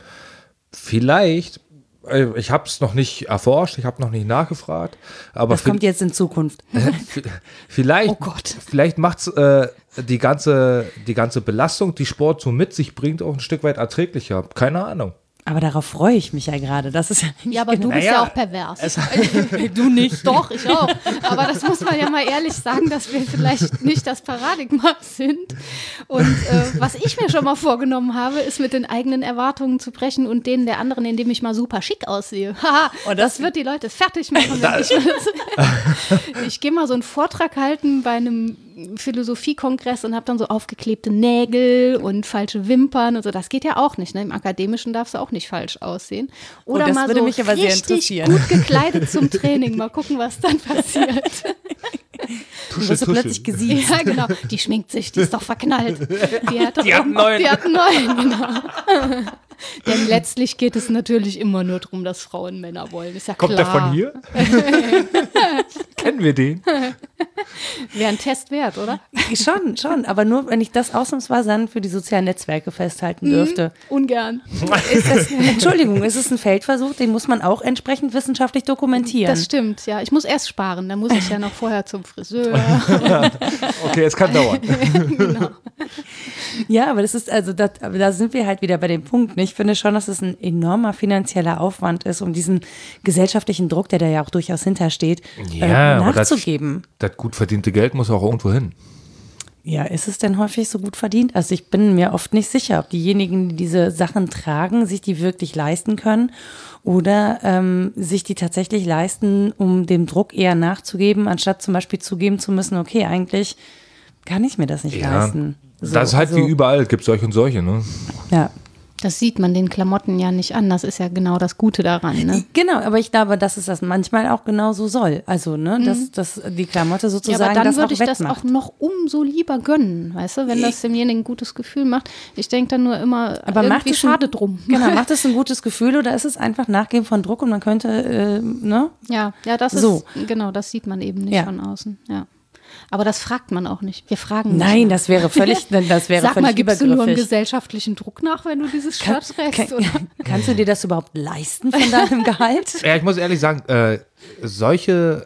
Speaker 3: vielleicht, äh, ich habe es noch nicht erforscht, ich habe noch nicht nachgefragt, aber
Speaker 1: Das kommt jetzt in Zukunft.
Speaker 3: Vielleicht,
Speaker 2: Oh Gott.
Speaker 3: vielleicht macht äh, die, ganze, die ganze Belastung, die Sport so mit sich bringt, auch ein Stück weit erträglicher. Keine Ahnung.
Speaker 1: Aber darauf freue ich mich ja gerade. Das ist ja,
Speaker 2: Ja, aber du bist
Speaker 3: Naja,
Speaker 2: ja auch pervers. du nicht. Doch, ich auch. Aber das muss man ja mal ehrlich sagen, dass wir vielleicht nicht das Paradigma sind. Und äh, was ich mir schon mal vorgenommen habe, ist mit den eigenen Erwartungen zu brechen und denen der anderen, indem ich mal super schick aussehe. Haha,
Speaker 1: Oh, das-
Speaker 2: das wird die Leute fertig machen. Wenn ich das, ich gehe mal so einen Vortrag halten bei einem Philosophiekongress und habe dann so aufgeklebte Nägel und falsche Wimpern und so. Das geht ja auch nicht. Ne? Im Akademischen darfst du auch nicht falsch aussehen. Oder
Speaker 1: das
Speaker 2: mal
Speaker 1: würde
Speaker 2: so
Speaker 1: mich aber sehr
Speaker 2: richtig
Speaker 1: interessieren.
Speaker 2: gut gekleidet zum Training. Mal gucken, was dann passiert.
Speaker 1: du wirst du plötzlich gesiezt.
Speaker 2: ja, genau. Die schminkt sich, die ist doch verknallt. Die hat, doch
Speaker 3: Die hat einen neuen.
Speaker 2: Die hat einen neuen, genau. Denn letztlich geht es natürlich immer nur darum, dass Frauen Männer wollen. Ist ja
Speaker 3: Kommt
Speaker 2: klar.
Speaker 3: der von hier? Kennen wir den?
Speaker 2: Wäre ein Test wert, oder?
Speaker 1: schon, schon. Aber nur, wenn ich das ausnahmsweise dann für die sozialen Netzwerke festhalten dürfte.
Speaker 2: Ungern.
Speaker 1: Ist das, Entschuldigung, es ist ein Feldversuch, den muss man auch entsprechend wissenschaftlich dokumentieren.
Speaker 2: Das stimmt, ja. Ich muss erst sparen, dann muss ich ja noch vorher zum Friseur.
Speaker 3: Okay, es kann dauern.
Speaker 2: genau.
Speaker 1: Ja, aber das ist, also das, aber da sind wir halt wieder bei dem Punkt. ne? Ich finde schon, dass es ein enormer finanzieller Aufwand ist, um diesen gesellschaftlichen Druck, der da ja auch durchaus hintersteht,
Speaker 3: Ja,
Speaker 1: äh,
Speaker 3: aber das-
Speaker 1: nachzugeben.
Speaker 3: Das gut verdiente Geld muss auch irgendwo hin.
Speaker 1: Ja, ist es denn häufig so gut verdient? Also ich bin mir oft nicht sicher, ob diejenigen, die diese Sachen tragen, sich die wirklich leisten können oder ähm, sich die tatsächlich leisten, um dem Druck eher nachzugeben, anstatt zum Beispiel zugeben zu müssen, okay, eigentlich kann ich mir das nicht leisten. So,
Speaker 3: das ist halt
Speaker 1: also,
Speaker 3: wie überall, es gibt solche und solche. Ne?
Speaker 1: Ja.
Speaker 2: Das sieht man den Klamotten ja nicht an. Das ist ja genau das Gute daran. Ne?
Speaker 1: Genau, aber ich glaube, dass es das manchmal auch genau so soll. Also, ne, dass, dass die Klamotte
Speaker 2: Mhm. Ja,
Speaker 1: sozusagen
Speaker 2: aber dann
Speaker 1: das auch
Speaker 2: würde ich das auch noch umso lieber gönnen, weißt du, wenn das demjenigen ein gutes Gefühl macht. Ich denke dann nur immer,
Speaker 1: aber macht
Speaker 2: irgendwie
Speaker 1: es ein-
Speaker 2: schade drum.
Speaker 1: Genau, macht es ein gutes Gefühl oder ist es einfach Nachgeben von Druck und man könnte, äh, ne?
Speaker 2: Ja, ja, das
Speaker 1: So.
Speaker 2: ist, genau, das sieht man eben nicht
Speaker 1: Ja.
Speaker 2: von außen, ja. Aber das fragt man auch nicht. Wir fragen nicht.
Speaker 1: Nein,
Speaker 2: nach.
Speaker 1: das wäre völlig, das wäre
Speaker 2: Sag
Speaker 1: völlig
Speaker 2: mal, gibst du nur einen
Speaker 1: übergriffig.
Speaker 2: gesellschaftlichen Druck nach, wenn du dieses Shirt trägst?
Speaker 1: Kann,
Speaker 2: oder?
Speaker 1: kannst du dir das überhaupt leisten von deinem Gehalt?
Speaker 3: Ja, ich muss ehrlich sagen, äh, solche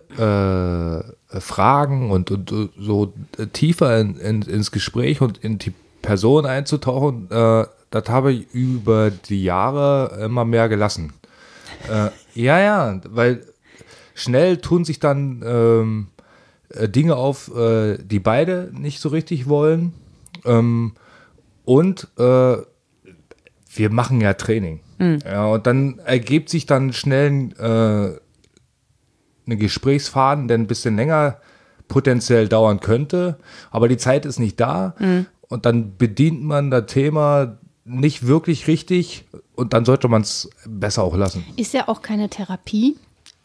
Speaker 3: äh, Fragen und, und so tiefer in, in, ins Gespräch und in die Person einzutauchen, äh, das habe ich über die Jahre immer mehr gelassen. Äh, ja, ja, weil schnell tun sich dann ähm, äh, Dinge auf, äh, die beide nicht so richtig wollen. Ähm, und äh, wir machen ja Training. Ja, und dann ergibt sich dann schnell äh, ein Gesprächsfaden, der ein bisschen länger potenziell dauern könnte, aber die Zeit ist nicht da. Und dann bedient man das Thema nicht wirklich richtig und dann sollte man es besser auch lassen.
Speaker 2: Ist ja auch keine Therapie.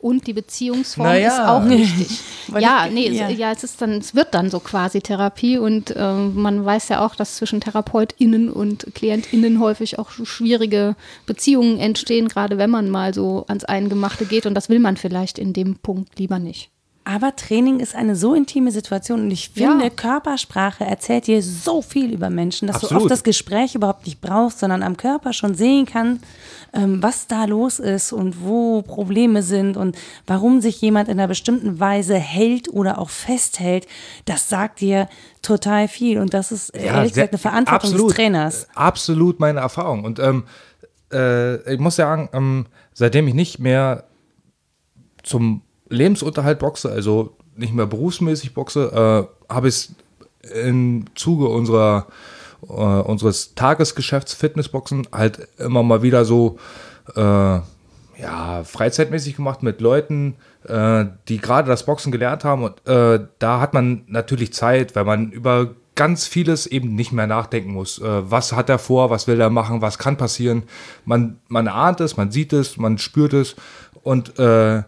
Speaker 2: Und die Beziehungsform
Speaker 3: Naja.
Speaker 2: ist auch wichtig. Ja, nee,
Speaker 1: ja.
Speaker 2: es, ja, es ist dann, es wird dann so quasi Therapie und ähm, man weiß ja auch, dass zwischen TherapeutInnen und KlientInnen häufig auch schwierige Beziehungen entstehen, gerade wenn man mal so ans Eingemachte geht und das will man vielleicht in dem Punkt lieber nicht.
Speaker 1: Aber Training ist eine so intime Situation und ich finde,
Speaker 2: Ja.
Speaker 1: Körpersprache erzählt dir so viel über Menschen, dass du
Speaker 3: Absolut.
Speaker 1: oft das Gespräch überhaupt nicht brauchst, sondern am Körper schon sehen kannst, ähm, was da los ist und wo Probleme sind und warum sich jemand in einer bestimmten Weise hält oder auch festhält. Das sagt dir total viel und das ist äh, ehrlich gesagt eine Verantwortung
Speaker 3: absolut,
Speaker 1: des Trainers.
Speaker 3: Absolut meine Erfahrung. Und ähm, äh, ich muss sagen, ähm, seitdem ich nicht mehr zum Lebensunterhalt boxe, also nicht mehr berufsmäßig boxe, äh, habe ich im Zuge unserer, äh, unseres Tagesgeschäfts Fitnessboxen halt immer mal wieder so äh, ja, freizeitmäßig gemacht mit Leuten, äh, die gerade das Boxen gelernt haben. Und äh, da hat man natürlich Zeit, weil man über ganz vieles eben nicht mehr nachdenken muss. Äh, was hat er vor, was will er machen, was kann passieren. Man, man ahnt es, man sieht es, man spürt es. Und äh,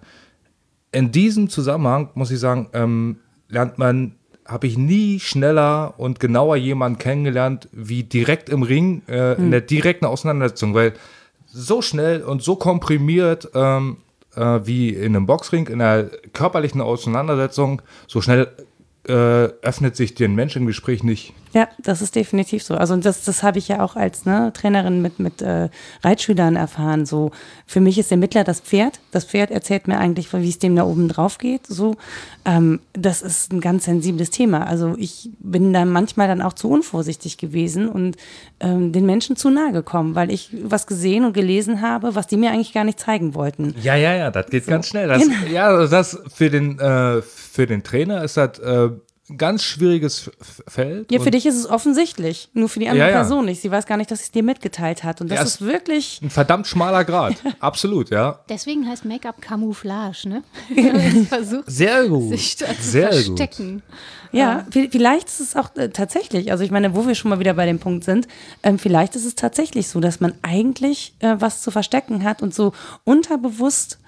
Speaker 3: in diesem Zusammenhang muss ich sagen, ähm, lernt man, habe ich nie schneller und genauer jemanden kennengelernt, wie direkt im Ring, äh, in der direkten Auseinandersetzung, weil so schnell und so komprimiert ähm, äh, wie in einem Boxring, in einer körperlichen Auseinandersetzung, so schnell äh, öffnet sich den Mensch im Gespräch nicht.
Speaker 1: Ja, das ist definitiv so. Also das, das habe ich ja auch als ne, Trainerin mit, mit äh, Reitschülern erfahren. So, für mich ist der Mittler das Pferd. Das Pferd erzählt mir eigentlich, wie es dem da oben drauf geht. So, ähm, das ist ein ganz sensibles Thema. Also ich bin da manchmal dann auch zu unvorsichtig gewesen und ähm, den Menschen zu nahe gekommen, weil ich was gesehen und gelesen habe, was die mir eigentlich gar nicht zeigen wollten.
Speaker 3: Ja, ja, ja, das geht ganz schnell. Das, Ja, also das für den, äh, für den Trainer ist das äh, ganz schwieriges Feld.
Speaker 1: Ja, für dich ist es offensichtlich, nur für die andere
Speaker 3: Ja, ja.
Speaker 1: Person nicht. Sie weiß gar nicht, dass sie es dir mitgeteilt hat. Und das
Speaker 3: Ja,
Speaker 1: ist wirklich.
Speaker 3: Ein verdammt schmaler Grad. Absolut, ja.
Speaker 2: Deswegen heißt Make-up Camouflage, ne? Versucht,
Speaker 3: Sehr gut.
Speaker 2: sich da zu
Speaker 3: Sehr gut.
Speaker 2: verstecken.
Speaker 1: Ja, vi- vielleicht ist es auch äh, tatsächlich, also ich meine, wo wir schon mal wieder bei dem Punkt sind, ähm, vielleicht ist es tatsächlich so, dass man eigentlich äh, was zu verstecken hat und so unterbewusst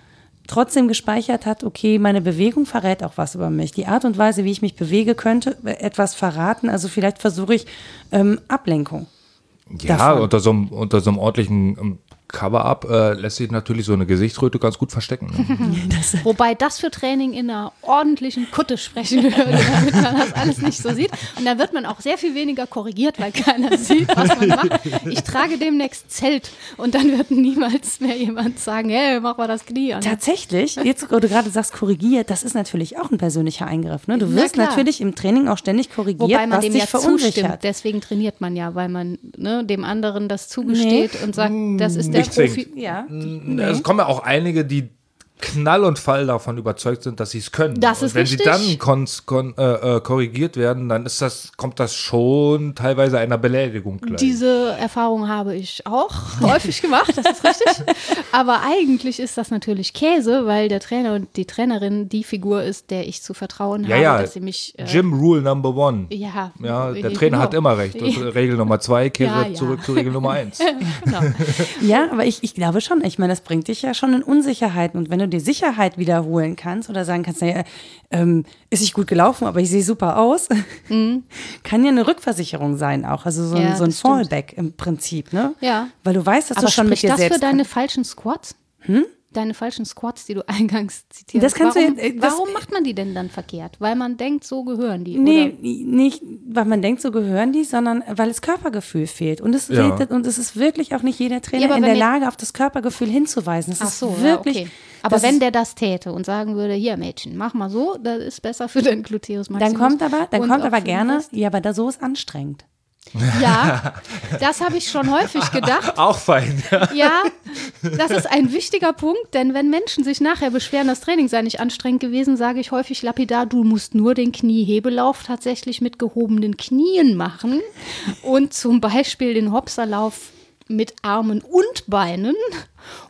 Speaker 1: trotzdem gespeichert hat, okay, meine Bewegung verrät auch was über mich. Die Art und Weise, wie ich mich bewege, könnte etwas verraten. Also vielleicht versuche ich ähm, Ablenkung.
Speaker 3: Ja,
Speaker 1: davon.
Speaker 3: unter so, einem, unter so einem ordentlichen ähm, Cover-Up äh, lässt sich natürlich so eine Gesichtsröte ganz gut verstecken. Ne?
Speaker 2: Wobei das für Training in einer ordentlichen Kutte sprechen würde, damit man das alles nicht so sieht. Und da wird man auch sehr viel weniger korrigiert, weil keiner sieht, was man macht. Ich trage demnächst Zelt und dann wird niemals mehr jemand sagen, hey, mach mal das Knie an.
Speaker 1: Tatsächlich, jetzt, wo du gerade sagst, korrigiert, das ist natürlich auch ein persönlicher Eingriff. Ne? Du
Speaker 2: Na
Speaker 1: wirst
Speaker 2: klar.
Speaker 1: natürlich im Training auch ständig korrigiert,
Speaker 2: Wobei man
Speaker 1: was
Speaker 2: dem
Speaker 1: dich
Speaker 2: ja zustimmt.
Speaker 1: verunsichert.
Speaker 2: Deswegen trainiert man ja, weil man ne, dem anderen das zugesteht und sagt, das ist der
Speaker 3: Nicht zwingend.
Speaker 1: Ja.
Speaker 3: Es kommen ja auch einige, die knall und fall davon überzeugt sind, dass sie es können.
Speaker 2: Das
Speaker 3: und
Speaker 2: ist
Speaker 3: wenn
Speaker 2: richtig.
Speaker 3: sie dann kon, äh, äh, korrigiert werden, dann ist das, kommt das schon teilweise einer Beleidigung gleich.
Speaker 2: Diese Erfahrung habe ich auch häufig gemacht, das ist richtig. Aber eigentlich ist das natürlich Käse, weil der Trainer und die Trainerin die Figur ist, der ich zu vertrauen
Speaker 3: ja,
Speaker 2: habe,
Speaker 3: ja.
Speaker 2: dass sie mich. Äh,
Speaker 3: Gym Rule Number One.
Speaker 2: ja,
Speaker 3: Ja, der
Speaker 2: äh,
Speaker 3: Trainer
Speaker 2: genau.
Speaker 3: hat immer recht. Und Regel Nummer zwei, kehre
Speaker 2: Ja, ja.
Speaker 3: zurück zu Regel Nummer eins.
Speaker 2: Genau.
Speaker 1: Ja, aber ich, ich glaube schon. Ich meine, das bringt dich ja schon in Unsicherheiten. Und wenn du die Sicherheit wiederholen kannst oder sagen kannst, naja, ähm, ist nicht gut gelaufen, aber ich sehe super aus, kann ja eine Rückversicherung sein auch. Also so ein,
Speaker 2: Mhm. Ja,
Speaker 1: so ein
Speaker 2: das stimmt.
Speaker 1: Fallback im Prinzip, ne?
Speaker 2: Ja.
Speaker 1: Weil du weißt, dass
Speaker 2: Aber
Speaker 1: du schon mit dir
Speaker 2: das für
Speaker 1: selbst
Speaker 2: deine falschen Squats? Deine falschen Squats, die du eingangs zitiert
Speaker 1: Das du
Speaker 2: warum,
Speaker 1: äh, das-
Speaker 2: warum macht man die denn dann verkehrt? Weil man denkt, so gehören die.
Speaker 1: Nee,
Speaker 2: Oder?
Speaker 1: nicht, weil man denkt, so gehören die, sondern weil es Körpergefühl fehlt. Und es,
Speaker 3: Ja.
Speaker 1: redet, und es ist wirklich auch nicht jeder Trainer
Speaker 2: Ja, aber
Speaker 1: in der Lage, auf das Körpergefühl hinzuweisen. Das
Speaker 2: Ach
Speaker 1: ist
Speaker 2: so,
Speaker 1: wirklich.
Speaker 2: ja, okay. Aber
Speaker 1: das
Speaker 2: wenn
Speaker 1: ist,
Speaker 2: der das täte und sagen würde, hier Mädchen, mach mal so, das ist besser für dein Gluteus Maximus.
Speaker 1: dann kommt aber, dann kommt aber gerne, ja, aber da so ist anstrengend.
Speaker 2: Ja, das habe ich schon häufig gedacht.
Speaker 3: Auch fein.
Speaker 2: Ja, das ist ein wichtiger Punkt, denn wenn Menschen sich nachher beschweren, das Training sei nicht anstrengend gewesen, sage ich häufig lapidar, du musst nur den Kniehebelauf tatsächlich mit gehobenen Knien machen und zum Beispiel den Hopserlauf mit Armen und Beinen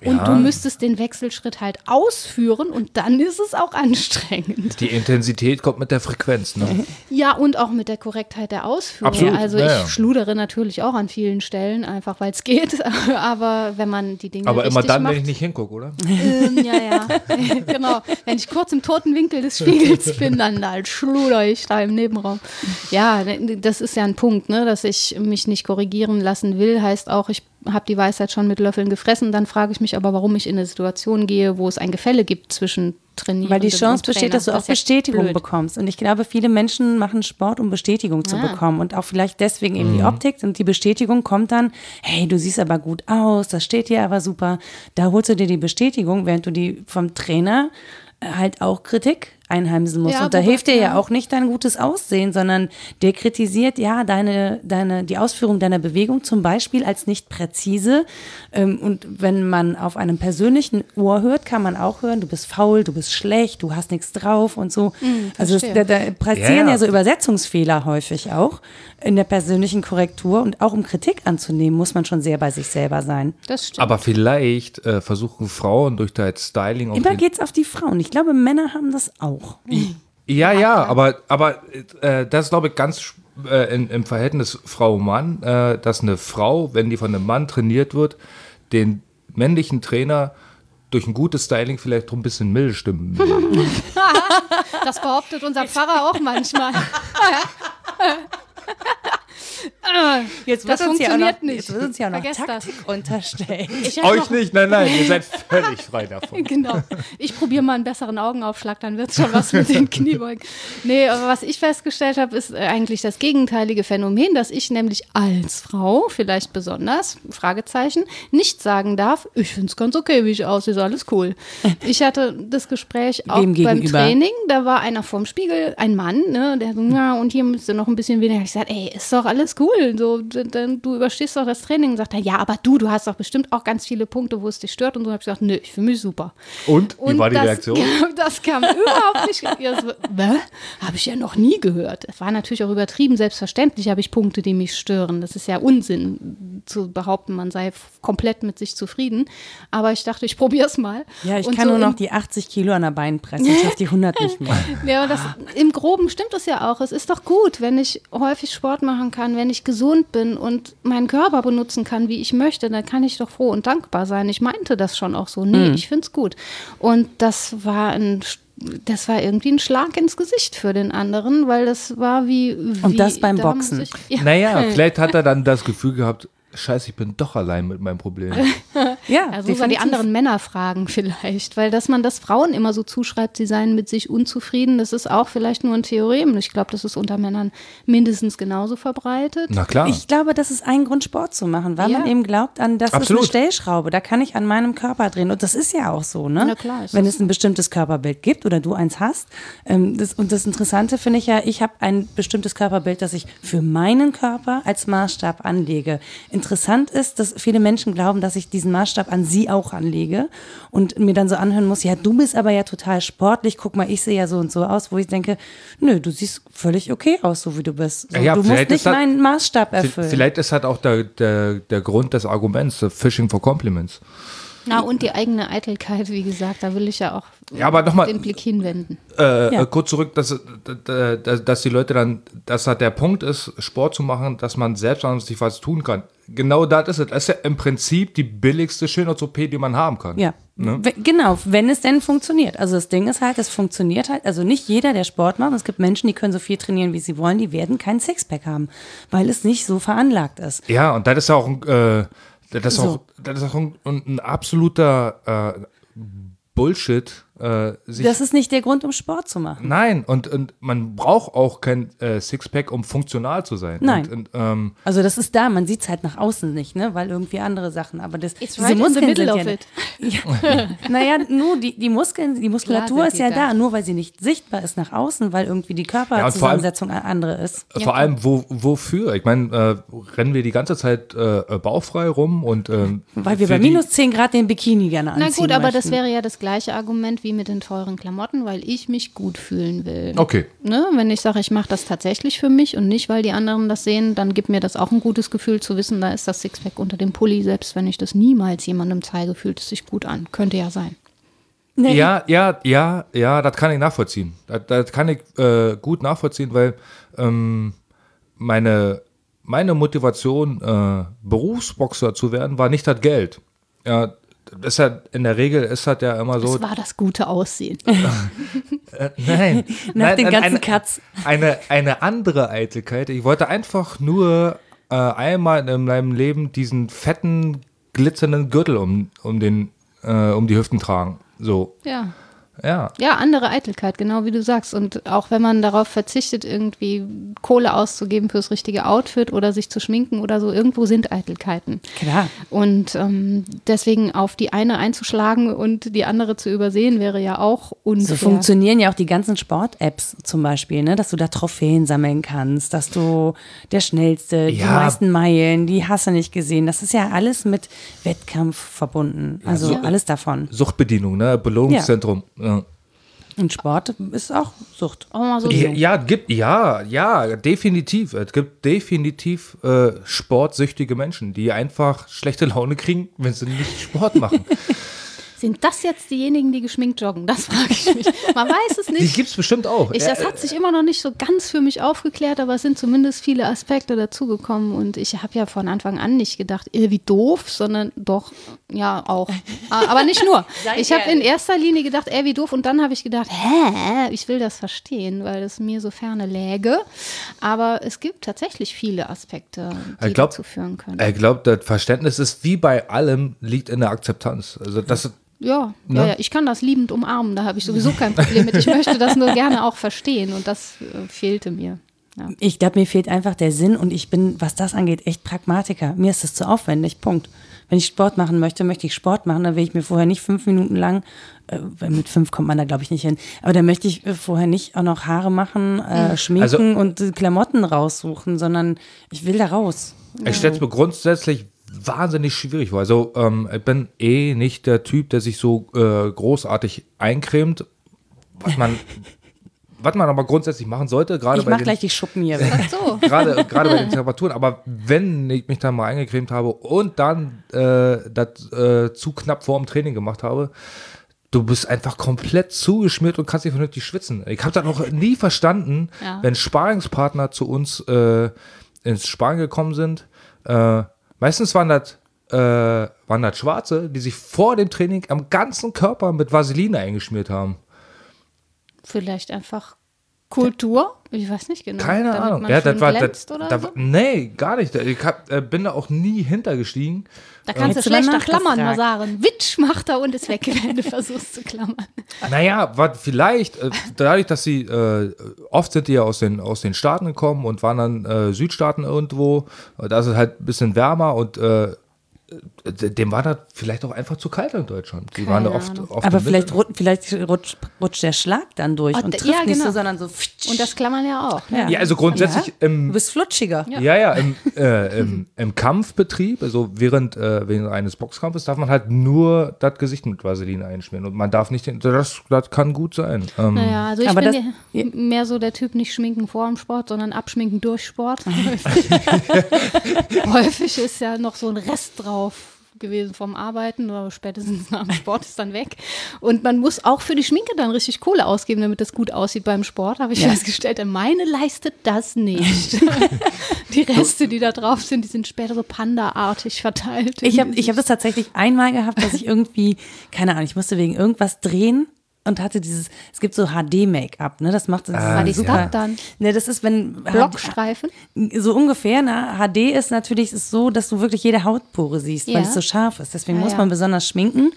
Speaker 2: und
Speaker 3: Ja.
Speaker 2: du müsstest den Wechselschritt halt ausführen und dann ist es auch anstrengend.
Speaker 3: Die Intensität kommt mit der Frequenz. Ne?
Speaker 2: Ja, und auch mit der Korrektheit der Ausführung.
Speaker 3: Absolut,
Speaker 2: Also
Speaker 3: ja,
Speaker 2: ich
Speaker 3: ja.
Speaker 2: schludere natürlich auch an vielen Stellen, einfach weil es geht. Aber wenn man die Dinge
Speaker 3: Aber immer dann,
Speaker 2: macht,
Speaker 3: wenn ich nicht hingucke, oder?
Speaker 2: ähm, ja, ja, genau. Wenn ich kurz im toten Winkel des Spiegels bin, dann halt schluder ich da im Nebenraum. Ja, das ist ja ein Punkt, ne, dass ich mich nicht korrigieren lassen will, heißt auch, ich habe die Weisheit schon mit Löffeln gefressen. Dann frage ich mich aber, warum ich in eine Situation gehe, wo es ein Gefälle gibt zwischen Trainieren
Speaker 1: Weil die
Speaker 2: und
Speaker 1: Chance besteht, dass du auch Bestätigung
Speaker 2: blöd.
Speaker 1: bekommst. Und ich glaube, viele Menschen machen Sport, um Bestätigung zu
Speaker 2: Ah.
Speaker 1: bekommen. Und auch vielleicht deswegen eben die Optik. Und die Bestätigung kommt dann, hey, du siehst aber gut aus, das steht dir aber super. Da holst du dir die Bestätigung, während du die vom Trainer halt auch Kritik einheimsen musst.
Speaker 2: Ja,
Speaker 1: und da
Speaker 2: wobei-
Speaker 1: hilft dir ja auch nicht dein gutes Aussehen, sondern der kritisiert ja deine, deine, die Ausführung deiner Bewegung zum Beispiel als nicht präzise. Ähm, und wenn man auf einem persönlichen Ohr hört, kann man auch hören, du bist faul, du bist schlecht, du hast nichts drauf und so. also es, da, da passieren
Speaker 3: Ja,
Speaker 1: ja,
Speaker 3: ja.
Speaker 1: so Übersetzungsfehler häufig auch in der persönlichen Korrektur. Und auch um Kritik anzunehmen, muss man schon sehr bei sich selber sein.
Speaker 2: Das stimmt.
Speaker 3: Aber vielleicht äh, versuchen Frauen durch das Styling auch
Speaker 1: Immer
Speaker 3: den-
Speaker 1: geht's auf die Frauen. Ich glaube, Männer haben das auch.
Speaker 3: Ja, ja, aber, aber äh, das ist, glaube ich, ganz äh, in, im Verhältnis Frau-Mann, äh, dass eine Frau, wenn die von einem Mann trainiert wird, den männlichen Trainer durch ein gutes Styling vielleicht drum ein bisschen mild stimmen. will.
Speaker 2: Das behauptet unser Pfarrer auch manchmal.
Speaker 1: Jetzt
Speaker 2: Das funktioniert nicht.
Speaker 1: Jetzt wird uns ja noch
Speaker 2: Vergesst das.
Speaker 1: Taktik unterstellt.
Speaker 2: Ich hab
Speaker 3: Euch
Speaker 2: noch,
Speaker 3: nicht, nein, nein, ihr seid völlig frei davon.
Speaker 2: Genau. Ich probiere mal einen besseren Augenaufschlag, dann wird schon was mit den Kniebeugen. Nee, aber was ich festgestellt habe, ist äh, eigentlich das gegenteilige Phänomen, dass ich nämlich als Frau, vielleicht besonders, Fragezeichen, nicht sagen darf, ich finde es ganz okay, wie ich aussehe, ist alles cool. Ich hatte das Gespräch auch
Speaker 1: Wem
Speaker 2: beim
Speaker 1: gegenüber?
Speaker 2: Training, da war einer vorm Spiegel, ein Mann, ne, der so, ja, und hier müsste noch ein bisschen weniger. Ich sagte, ey, ist doch alles cool, so, d- d- du überstehst doch das Training. Und sagt er, ja, aber du, du hast doch bestimmt auch ganz viele Punkte, wo es dich stört. Und so habe ich gesagt, nö, ich fühle mich super.
Speaker 3: Und, wie
Speaker 2: Und
Speaker 3: war die
Speaker 2: das,
Speaker 3: Reaktion?
Speaker 2: Das kam überhaupt nicht. So? Habe ich ja noch nie gehört. Es war natürlich auch übertrieben. Selbstverständlich habe ich Punkte, die mich stören. Das ist ja Unsinn zu behaupten, man sei komplett mit sich zufrieden. Aber ich dachte, ich probiere es mal.
Speaker 1: Ja, ich
Speaker 2: Und
Speaker 1: kann
Speaker 2: so
Speaker 1: nur noch die 80 Kilo an der Beinpresse. Ich schaffe die 100 nicht mehr.
Speaker 2: Ja, aber das, im Groben stimmt es ja auch. Es ist doch gut, wenn ich häufig Sport machen kann, wenn ich gesund bin und meinen Körper benutzen kann, wie ich möchte, dann kann ich doch froh und dankbar sein. Ich meinte das schon auch so. Nee, ich finde es gut. Und das war ein das war irgendwie ein Schlag ins Gesicht für den anderen, weil das war wie. wie
Speaker 1: Und das beim
Speaker 2: da
Speaker 1: Boxen.
Speaker 2: Ich, ja.
Speaker 3: Naja, vielleicht hat er dann das Gefühl gehabt, scheiße, ich bin doch allein mit meinem Problem.
Speaker 1: Ja,
Speaker 2: also über die
Speaker 1: definitiv.
Speaker 2: anderen Männer fragen vielleicht, weil dass man das Frauen immer so zuschreibt, sie seien mit sich unzufrieden, das ist auch vielleicht nur ein Theorem. Ich glaube, das ist unter Männern mindestens genauso verbreitet.
Speaker 3: Na klar.
Speaker 1: Ich glaube, das ist ein Grund, Sport zu machen, weil
Speaker 2: Ja.
Speaker 1: man eben glaubt, an das
Speaker 3: Absolut.
Speaker 1: ist eine Stellschraube, da kann ich an meinem Körper drehen. Und das ist ja auch so, ne?
Speaker 2: Na klar, ist
Speaker 1: Wenn es ein bestimmtes Körperbild gibt oder du eins hast. Ähm, das, und das Interessante finde ich ja, ich habe ein bestimmtes Körperbild, das ich für meinen Körper als Maßstab anlege. Interessant ist, dass viele Menschen glauben, dass ich diesen Maßstab an sie auch anlege und mir dann so anhören muss, ja, du bist aber ja total sportlich, guck mal, ich sehe ja so und so aus, wo ich denke, nö, du siehst völlig okay aus, so wie du bist. So,
Speaker 3: Ja,
Speaker 1: du musst nicht meinen Maßstab erfüllen.
Speaker 3: Vielleicht ist halt auch der, der, der Grund des Arguments, Fishing for Compliments.
Speaker 2: Na, und die eigene Eitelkeit, wie gesagt, da will ich ja auch
Speaker 3: Ja, aber nochmal,
Speaker 2: den Blick hinwenden.
Speaker 3: äh,
Speaker 1: Ja.
Speaker 3: äh, kurz zurück, dass, äh, dass, dass die Leute dann, dass halt der Punkt ist, Sport zu machen, dass man selbst an sich was tun kann. Genau das ist es. Das ist ja im Prinzip die billigste Schönheits-OP, die man haben kann.
Speaker 1: Ja,
Speaker 3: Ne?
Speaker 1: Genau, wenn es denn funktioniert. Also das Ding ist halt, es funktioniert halt, also nicht jeder, der Sport macht, es gibt Menschen, die können so viel trainieren, wie sie wollen, die werden keinen Sixpack haben, weil es nicht so veranlagt ist.
Speaker 3: Ja, und das ist auch, ein, äh, das ist
Speaker 1: So.
Speaker 3: auch, das ist auch ein, ein absoluter äh, Bullshit. Äh, sich
Speaker 1: Das ist nicht der Grund, um Sport zu machen.
Speaker 3: Nein, und, und man braucht auch kein äh, Sixpack, um funktional zu sein.
Speaker 1: Nein.
Speaker 3: Und, und, ähm,
Speaker 1: Also das ist da, man sieht es halt nach außen nicht, ne? weil irgendwie andere Sachen, aber das,
Speaker 2: It's
Speaker 1: diese
Speaker 2: right
Speaker 1: Muskeln sind
Speaker 2: of
Speaker 1: ja,
Speaker 2: it.
Speaker 1: Ja, naja, nur die, die Muskeln, die Muskulatur
Speaker 2: Klar,
Speaker 1: ist ja da,
Speaker 2: das.
Speaker 1: nur weil sie nicht sichtbar ist nach außen, weil irgendwie die Körperzusammensetzung eine andere ist.
Speaker 3: Vor allem, wo, wofür? Ich meine, äh, rennen wir die ganze Zeit äh, äh, bauchfrei rum und ähm,
Speaker 1: Weil wir bei minus 10 Grad den Bikini gerne
Speaker 2: Na
Speaker 1: anziehen
Speaker 2: gut, aber das wäre ja das gleiche Argument wie mit den teuren Klamotten, weil ich mich gut fühlen will.
Speaker 3: Okay.
Speaker 2: Ne? Wenn ich sage, ich mache das tatsächlich für mich und nicht, weil die anderen das sehen, dann gibt mir das auch ein gutes Gefühl zu wissen, da ist das Sixpack unter dem Pulli, selbst wenn ich das niemals jemandem zeige, fühlt es sich gut an. Könnte ja sein.
Speaker 1: Nee,
Speaker 3: Ja, ja, ja, ja, das kann ich nachvollziehen. Das, das kann ich äh, gut nachvollziehen, weil ähm, meine, meine Motivation, äh, Berufsboxer zu werden, war nicht das Geld. Ja, ist ja, in der Regel ist das ja immer so.
Speaker 2: Das war das gute Aussehen.
Speaker 3: Äh, nein.
Speaker 1: Nach
Speaker 3: nein,
Speaker 1: den ganzen
Speaker 3: eine,
Speaker 1: Cuts.
Speaker 3: Eine, eine andere Eitelkeit. Ich wollte einfach nur äh, einmal in meinem Leben diesen fetten, glitzernden Gürtel um, um, den, äh, um die Hüften tragen. So,
Speaker 2: Ja.
Speaker 3: Ja.
Speaker 2: Ja, andere Eitelkeit, genau wie du sagst. Und auch wenn man darauf verzichtet, irgendwie Kohle auszugeben fürs richtige Outfit oder sich zu schminken oder so, irgendwo sind Eitelkeiten.
Speaker 1: Klar.
Speaker 2: Und ähm, deswegen auf die eine einzuschlagen und die andere zu übersehen, wäre ja auch unfair.
Speaker 1: So funktionieren ja auch die ganzen Sport-Apps zum Beispiel, ne? dass du da Trophäen sammeln kannst, dass du der Schnellste, die
Speaker 3: Ja.
Speaker 1: meisten Meilen, die hast du nicht gesehen. Das ist ja alles mit Wettkampf verbunden. Also
Speaker 3: so-
Speaker 1: alles davon.
Speaker 3: Suchtbedienung, ne? Belohnungszentrum. Ja.
Speaker 1: Und Sport ist auch Sucht.
Speaker 2: auch mal so
Speaker 3: Ja, ja, gibt, ja, ja, definitiv. Es gibt definitiv äh, sportsüchtige Menschen, die einfach schlechte Laune kriegen, wenn sie nicht Sport machen.
Speaker 2: Sind das jetzt diejenigen, die geschminkt joggen? Das frage ich mich. Man weiß es
Speaker 3: Die
Speaker 2: nicht.
Speaker 3: gibt es bestimmt auch.
Speaker 2: Ich, das hat sich immer noch nicht so ganz für mich aufgeklärt, aber es sind zumindest viele Aspekte dazugekommen und ich habe ja von Anfang an nicht gedacht, äh, wie doof, sondern doch, ja, auch. Ah, aber nicht nur. Ich habe in erster Linie gedacht, ey, wie doof und dann habe ich gedacht, hä, ich will das verstehen, weil es mir so ferne läge. Aber es gibt tatsächlich viele Aspekte, die
Speaker 3: Ich glaub-
Speaker 2: dazu führen können.
Speaker 3: Ich glaube, das Verständnis ist wie bei allem, liegt in der Akzeptanz. Also das
Speaker 2: Ja,
Speaker 3: Ne?
Speaker 2: ja, ja, ich kann das liebend umarmen, da habe ich sowieso kein Problem mit. Ich möchte das nur gerne auch verstehen und das äh, fehlte mir. Ja.
Speaker 1: Ich glaube, mir fehlt einfach der Sinn und ich bin, was das angeht, echt Pragmatiker. Mir ist das zu aufwendig. Punkt. Wenn ich Sport machen möchte, möchte ich Sport machen. Dann will ich mir vorher nicht fünf Minuten lang, äh, weil mit fünf kommt man da, glaube ich, nicht hin, aber dann möchte ich äh, vorher nicht auch noch Haare machen, äh, schminken
Speaker 3: Also-
Speaker 1: und äh, Klamotten raussuchen, sondern ich will da raus.
Speaker 3: Ich stelle es mir grundsätzlich wahnsinnig schwierig vor. Also ähm, ich bin eh nicht der Typ, der sich so äh, großartig eincremt, was man, was man aber grundsätzlich machen sollte, gerade
Speaker 1: Ich
Speaker 3: bei
Speaker 1: mache
Speaker 3: den,
Speaker 1: gleich die Schuppen hier weg.
Speaker 2: Ach so.
Speaker 3: gerade, gerade bei den Temperaturen. Aber wenn ich mich dann mal eingecremt habe und dann äh, das äh, zu knapp vor dem Training gemacht habe, du bist einfach komplett zugeschmiert und kannst nicht vernünftig schwitzen. Ich habe das noch nie verstanden,
Speaker 2: Ja.
Speaker 3: wenn Sparingspartner zu uns äh, ins Sparen gekommen sind. Äh, meistens waren das äh, waren das Schwarze, die sich vor dem Training am ganzen Körper mit Vaseline eingeschmiert haben.
Speaker 2: Vielleicht einfach Kultur? Ich weiß nicht genau.
Speaker 3: Keine
Speaker 2: Damit
Speaker 3: Ahnung. Ja, das war, das, da,
Speaker 2: so?
Speaker 3: nee, gar nicht. Ich hab, äh, bin da auch nie hintergestiegen.
Speaker 2: Da kannst du schlechter klammern, mal sagen. Witsch macht er und ist weg, wenn du versuchst zu klammern.
Speaker 3: Naja, was vielleicht, äh, dadurch, dass sie, äh, oft sind die ja aus den, aus den Staaten gekommen und waren dann äh, Südstaaten irgendwo, äh, da ist es halt ein bisschen wärmer und äh, dem war das vielleicht auch einfach zu kalt in Deutschland. Die waren da
Speaker 2: Keine
Speaker 3: oft, oft
Speaker 1: Aber vielleicht, rut- vielleicht rutscht, rutscht der Schlag dann durch
Speaker 2: Oh,
Speaker 1: und trifft
Speaker 2: ja,
Speaker 1: nicht
Speaker 2: genau.
Speaker 1: so, sondern so.
Speaker 2: Und das klammern ja auch. Ne?
Speaker 3: Ja, also grundsätzlich
Speaker 1: Ja,
Speaker 3: im,
Speaker 1: du bist flutschiger.
Speaker 3: Ja, ja, im, äh, im, im Kampfbetrieb, also während, äh, während eines Boxkampfes, darf man halt nur das Gesicht mit Vaseline einschmieren und man darf nicht, den, das, das kann gut sein. Ähm,
Speaker 2: Naja, also ich
Speaker 1: Aber
Speaker 2: bin
Speaker 1: das-
Speaker 2: ja mehr so der Typ, nicht schminken vor dem Sport, sondern abschminken durch Sport. Häufig ist ja noch so ein Rest drauf gewesen vom Arbeiten oder spätestens nach dem Sport ist dann weg. Und man muss auch für die Schminke dann richtig Kohle ausgeben, damit das gut aussieht beim Sport, habe ich
Speaker 1: Ja.
Speaker 2: festgestellt. Denn Meine leistet das nicht. die Reste, die da drauf sind, die sind später so Panda-artig verteilt.
Speaker 1: Ich habe ich hab das tatsächlich einmal gehabt, dass ich irgendwie, keine Ahnung, ich musste wegen irgendwas drehen und hatte dieses, es gibt so HD-Make-up, ne? Das macht das
Speaker 3: Ah, ja.
Speaker 2: das dann?
Speaker 1: Ne, das ist, wenn
Speaker 2: Blockstreifen?
Speaker 1: So ungefähr, ne? HD ist natürlich ist so, dass du wirklich jede Hautpore siehst,
Speaker 2: Ja.
Speaker 1: weil es so scharf ist. Deswegen
Speaker 2: Ja,
Speaker 1: muss
Speaker 2: ja.
Speaker 1: man besonders schminken.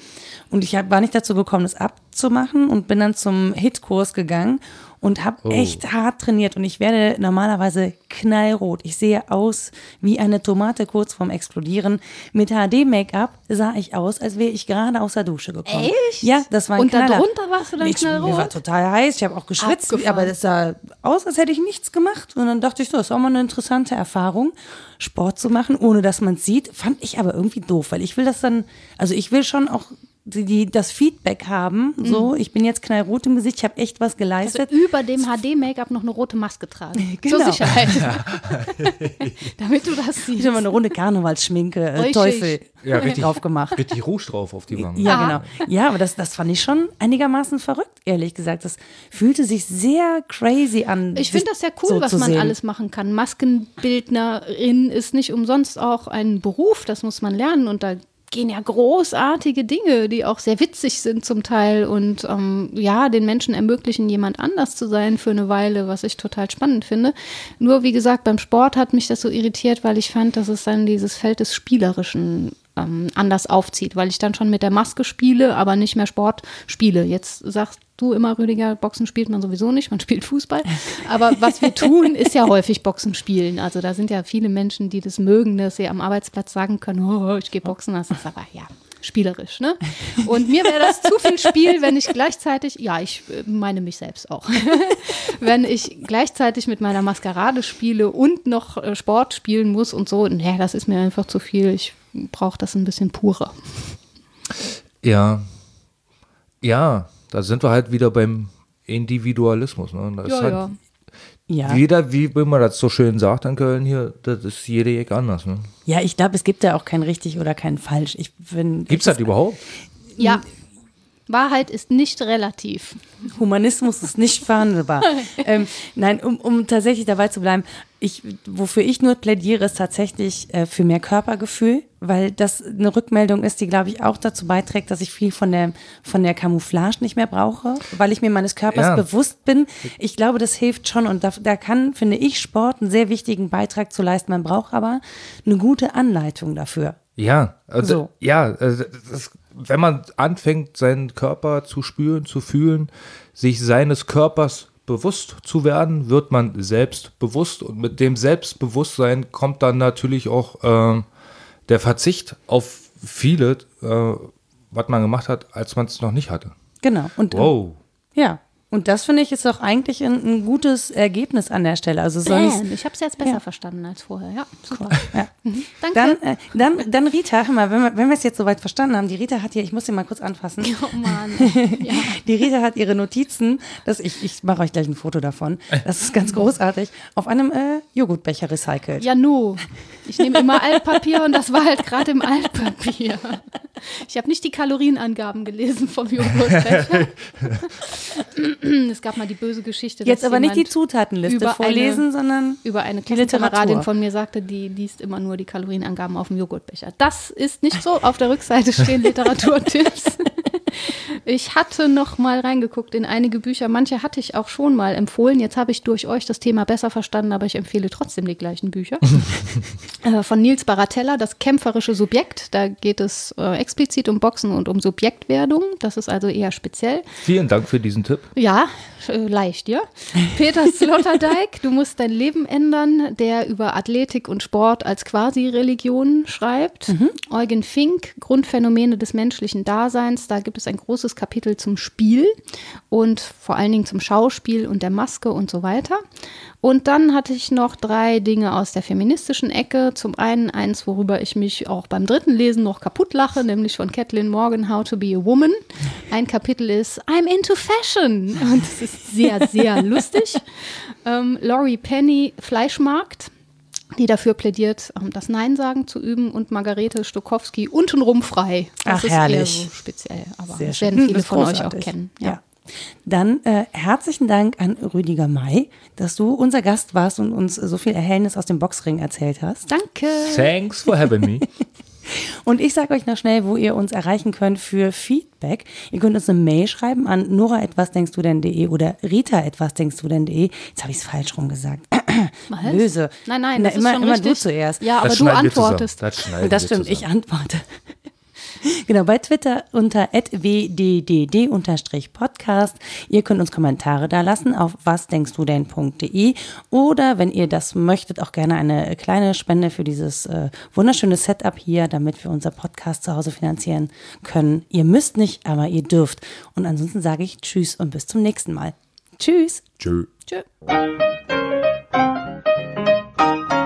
Speaker 1: Und ich hab, war nicht dazu gekommen, das abzumachen und bin dann zum Hitkurs gegangen und habe
Speaker 3: Oh.
Speaker 1: echt hart trainiert. Und ich werde normalerweise knallrot. Ich sehe aus wie eine Tomate kurz vorm Explodieren. Mit HD-Make-up sah ich aus, als wäre ich gerade aus der Dusche gekommen.
Speaker 2: Echt?
Speaker 1: Ja, das war ein
Speaker 2: Und
Speaker 1: Knaller.
Speaker 2: darunter warst du dann
Speaker 1: ich, Mir war
Speaker 2: knallrot?
Speaker 1: total heiß. Ich habe auch geschwitzt,
Speaker 2: Abgefahren.
Speaker 1: aber das sah aus, als hätte ich nichts gemacht. Und dann dachte ich, so, das ist auch mal eine interessante Erfahrung, Sport zu machen, ohne dass man es sieht. Fand ich aber irgendwie doof, weil ich will das dann, also ich will schon auch die, die, das Feedback haben. So, ich bin jetzt knallrot im Gesicht, ich habe echt was
Speaker 2: Also
Speaker 1: geleistet.
Speaker 2: über dem HD-Make-up noch eine rote Maske tragen.
Speaker 1: Genau.
Speaker 2: Zur Sicherheit. Damit du das
Speaker 1: Ich
Speaker 2: siehst.
Speaker 1: habe mal eine Runde Karnevalsschminke, äh. Teufel
Speaker 3: Ja, richtig.
Speaker 1: drauf gemacht.
Speaker 3: Richtig Rouge drauf auf die Wangen.
Speaker 1: Ja, genau. Ja, aber das, das fand ich schon einigermaßen verrückt, ehrlich gesagt. Das fühlte sich sehr crazy an.
Speaker 2: Ich finde das ja cool,
Speaker 1: so
Speaker 2: was man
Speaker 1: sehen.
Speaker 2: alles machen kann. Maskenbildnerin ist nicht umsonst auch ein Beruf, das muss man lernen und da gehen ja großartige Dinge, die auch sehr witzig sind zum Teil und ähm, ja, den Menschen ermöglichen, jemand anders zu sein für eine Weile, was ich total spannend finde. Nur wie gesagt, beim Sport hat mich das so irritiert, weil ich fand, dass es dann dieses Feld des Spielerischen ähm, anders aufzieht, weil ich dann schon mit der Maske spiele, aber nicht mehr Sport spiele. Jetzt sagst du immer, Rüdiger, Boxen spielt man sowieso nicht, man spielt Fußball. Aber was wir tun, ist ja häufig Boxen spielen. Also da sind ja viele Menschen, die das mögen, dass sie am Arbeitsplatz sagen können, oh, ich gehe Boxen. Das ist aber ja spielerisch, ne? Und mir wäre das zu viel Spiel, wenn ich gleichzeitig, ja, ich äh, meine mich selbst auch, wenn ich gleichzeitig mit meiner Maskerade spiele und noch äh, Sport spielen muss und so, nee, das ist mir einfach zu viel. Ich brauche das ein bisschen purer.
Speaker 3: Ja. Ja, da sind wir halt wieder beim Individualismus. Ne? Das ist
Speaker 2: Ja,
Speaker 3: halt
Speaker 2: ja.
Speaker 1: Ja.
Speaker 3: Jeder, wie man das so schön sagt in Köln hier, das ist jede Ecke anders. Ne?
Speaker 1: Ja, ich glaube, es gibt ja auch kein richtig oder kein falsch. Ich bin,
Speaker 3: Gibt es das überhaupt?
Speaker 2: Ja. Wahrheit ist nicht relativ.
Speaker 1: Humanismus ist nicht verhandelbar. ähm, nein, um, um tatsächlich dabei zu bleiben, ich, wofür ich nur plädiere, ist tatsächlich äh, für mehr Körpergefühl, weil das eine Rückmeldung ist, die, glaube ich, auch dazu beiträgt, dass ich viel von der, von der Camouflage nicht mehr brauche, weil ich mir meines Körpers
Speaker 3: Ja.
Speaker 1: bewusst bin. Ich glaube, das hilft schon und da, da kann, finde ich, Sport einen sehr wichtigen Beitrag zu leisten. Man braucht aber eine gute Anleitung dafür.
Speaker 3: Ja, also,
Speaker 1: So.
Speaker 3: ja, also das, wenn man anfängt, seinen Körper zu spüren, zu fühlen, sich seines Körpers bewusst zu werden, wird man selbstbewusst und mit dem Selbstbewusstsein kommt dann natürlich auch ähm, der Verzicht auf viele, äh, was man gemacht hat, als man es noch nicht hatte.
Speaker 1: Genau. Und
Speaker 3: Wow.
Speaker 1: ja. Und das finde ich ist auch eigentlich ein, ein gutes Ergebnis an der Stelle. Also sonst,
Speaker 2: Bam, ich habe es jetzt besser
Speaker 1: Ja.
Speaker 2: verstanden als vorher. Ja, super.
Speaker 1: Ja.
Speaker 2: Danke.
Speaker 1: Dann, äh, dann, dann Rita, hör mal, wenn wir, wenn wir es jetzt soweit verstanden haben, die Rita hat hier, ich muss sie mal kurz anfassen.
Speaker 2: oh Mann. Ja.
Speaker 1: Die Rita hat ihre Notizen, das, ich, ich mache euch gleich ein Foto davon. Das ist ganz großartig. Auf einem äh, Joghurtbecher recycelt.
Speaker 2: Ja, nu. Ich nehme immer Altpapier und das war halt gerade im Altpapier. Ich habe nicht die Kalorienangaben gelesen vom Joghurtbecher. es gab mal die böse Geschichte.
Speaker 1: Jetzt aber nicht die Zutatenliste
Speaker 2: über
Speaker 1: vorlesen,
Speaker 2: eine-
Speaker 1: sondern
Speaker 2: über eine. Klassenkameradin von mir sagte, die liest immer nur die Kalorienangaben auf dem Joghurtbecher. Das ist nicht so. Auf der Rückseite stehen Literaturtipps. Ich hatte noch mal reingeguckt in einige Bücher. Manche hatte ich auch schon mal empfohlen. Jetzt habe ich durch euch das Thema besser verstanden, aber ich empfehle trotzdem die gleichen Bücher. äh, von Nils Baratella, Das kämpferische Subjekt. Da geht es äh, explizit um Boxen und um Subjektwerdung. Das ist also eher speziell.
Speaker 3: Vielen Dank für diesen Tipp.
Speaker 2: Ja, äh, leicht, ja. Peter Sloterdijk, Du musst dein Leben ändern, der über Athletik und Sport als Quasi-Religion schreibt. Mhm. Eugen Fink, Grundphänomene des menschlichen Daseins. Da gibt es ein großes Kapitel zum Spiel und vor allen Dingen zum Schauspiel und der Maske und so weiter. Und dann hatte ich noch drei Dinge aus der feministischen Ecke. Zum einen eins, worüber ich mich auch beim dritten Lesen noch kaputt lache, nämlich von Kathleen Morgan, How to be a Woman. Ein Kapitel ist I'm into Fashion und es ist sehr, sehr lustig. Ähm, Laurie Penny, Fleischmarkt die dafür plädiert, ähm, das Nein sagen zu üben und Margarete Stokowski untenrum frei.
Speaker 1: Das Ach, ist herrlich. eher
Speaker 2: so speziell, aber Sehr das werden viele von euch auch kennen.
Speaker 1: Ja. ja. Dann äh, herzlichen Dank an Rüdiger May, dass du unser Gast warst und uns so viel Erhellnis aus dem Boxring erzählt hast.
Speaker 2: Danke.
Speaker 3: Thanks for having me.
Speaker 1: Und ich sage euch noch schnell, wo ihr uns erreichen könnt für Feedback. Ihr könnt uns eine Mail schreiben an nora etwas denkst du denn.de oder rita etwas denkst du denn.de. Jetzt habe ich es falsch rum gesagt. Was? Böse.
Speaker 2: Nein, nein,
Speaker 1: das Na, immer, immer du zuerst.
Speaker 2: Ja, aber das du antwortest.
Speaker 1: Das, das stimmt, ich antworte. Genau, bei Twitter unter wddd-podcast. Ihr könnt uns Kommentare da lassen auf wasdenkstdu oder wenn ihr das möchtet, auch gerne eine kleine Spende für dieses äh, wunderschöne Setup hier, damit wir unser Podcast zu Hause finanzieren können. Ihr müsst nicht, aber ihr dürft. Und ansonsten sage ich Tschüss und bis zum nächsten Mal. Tschüss.
Speaker 3: Tschö.
Speaker 2: Tschö. Thank you.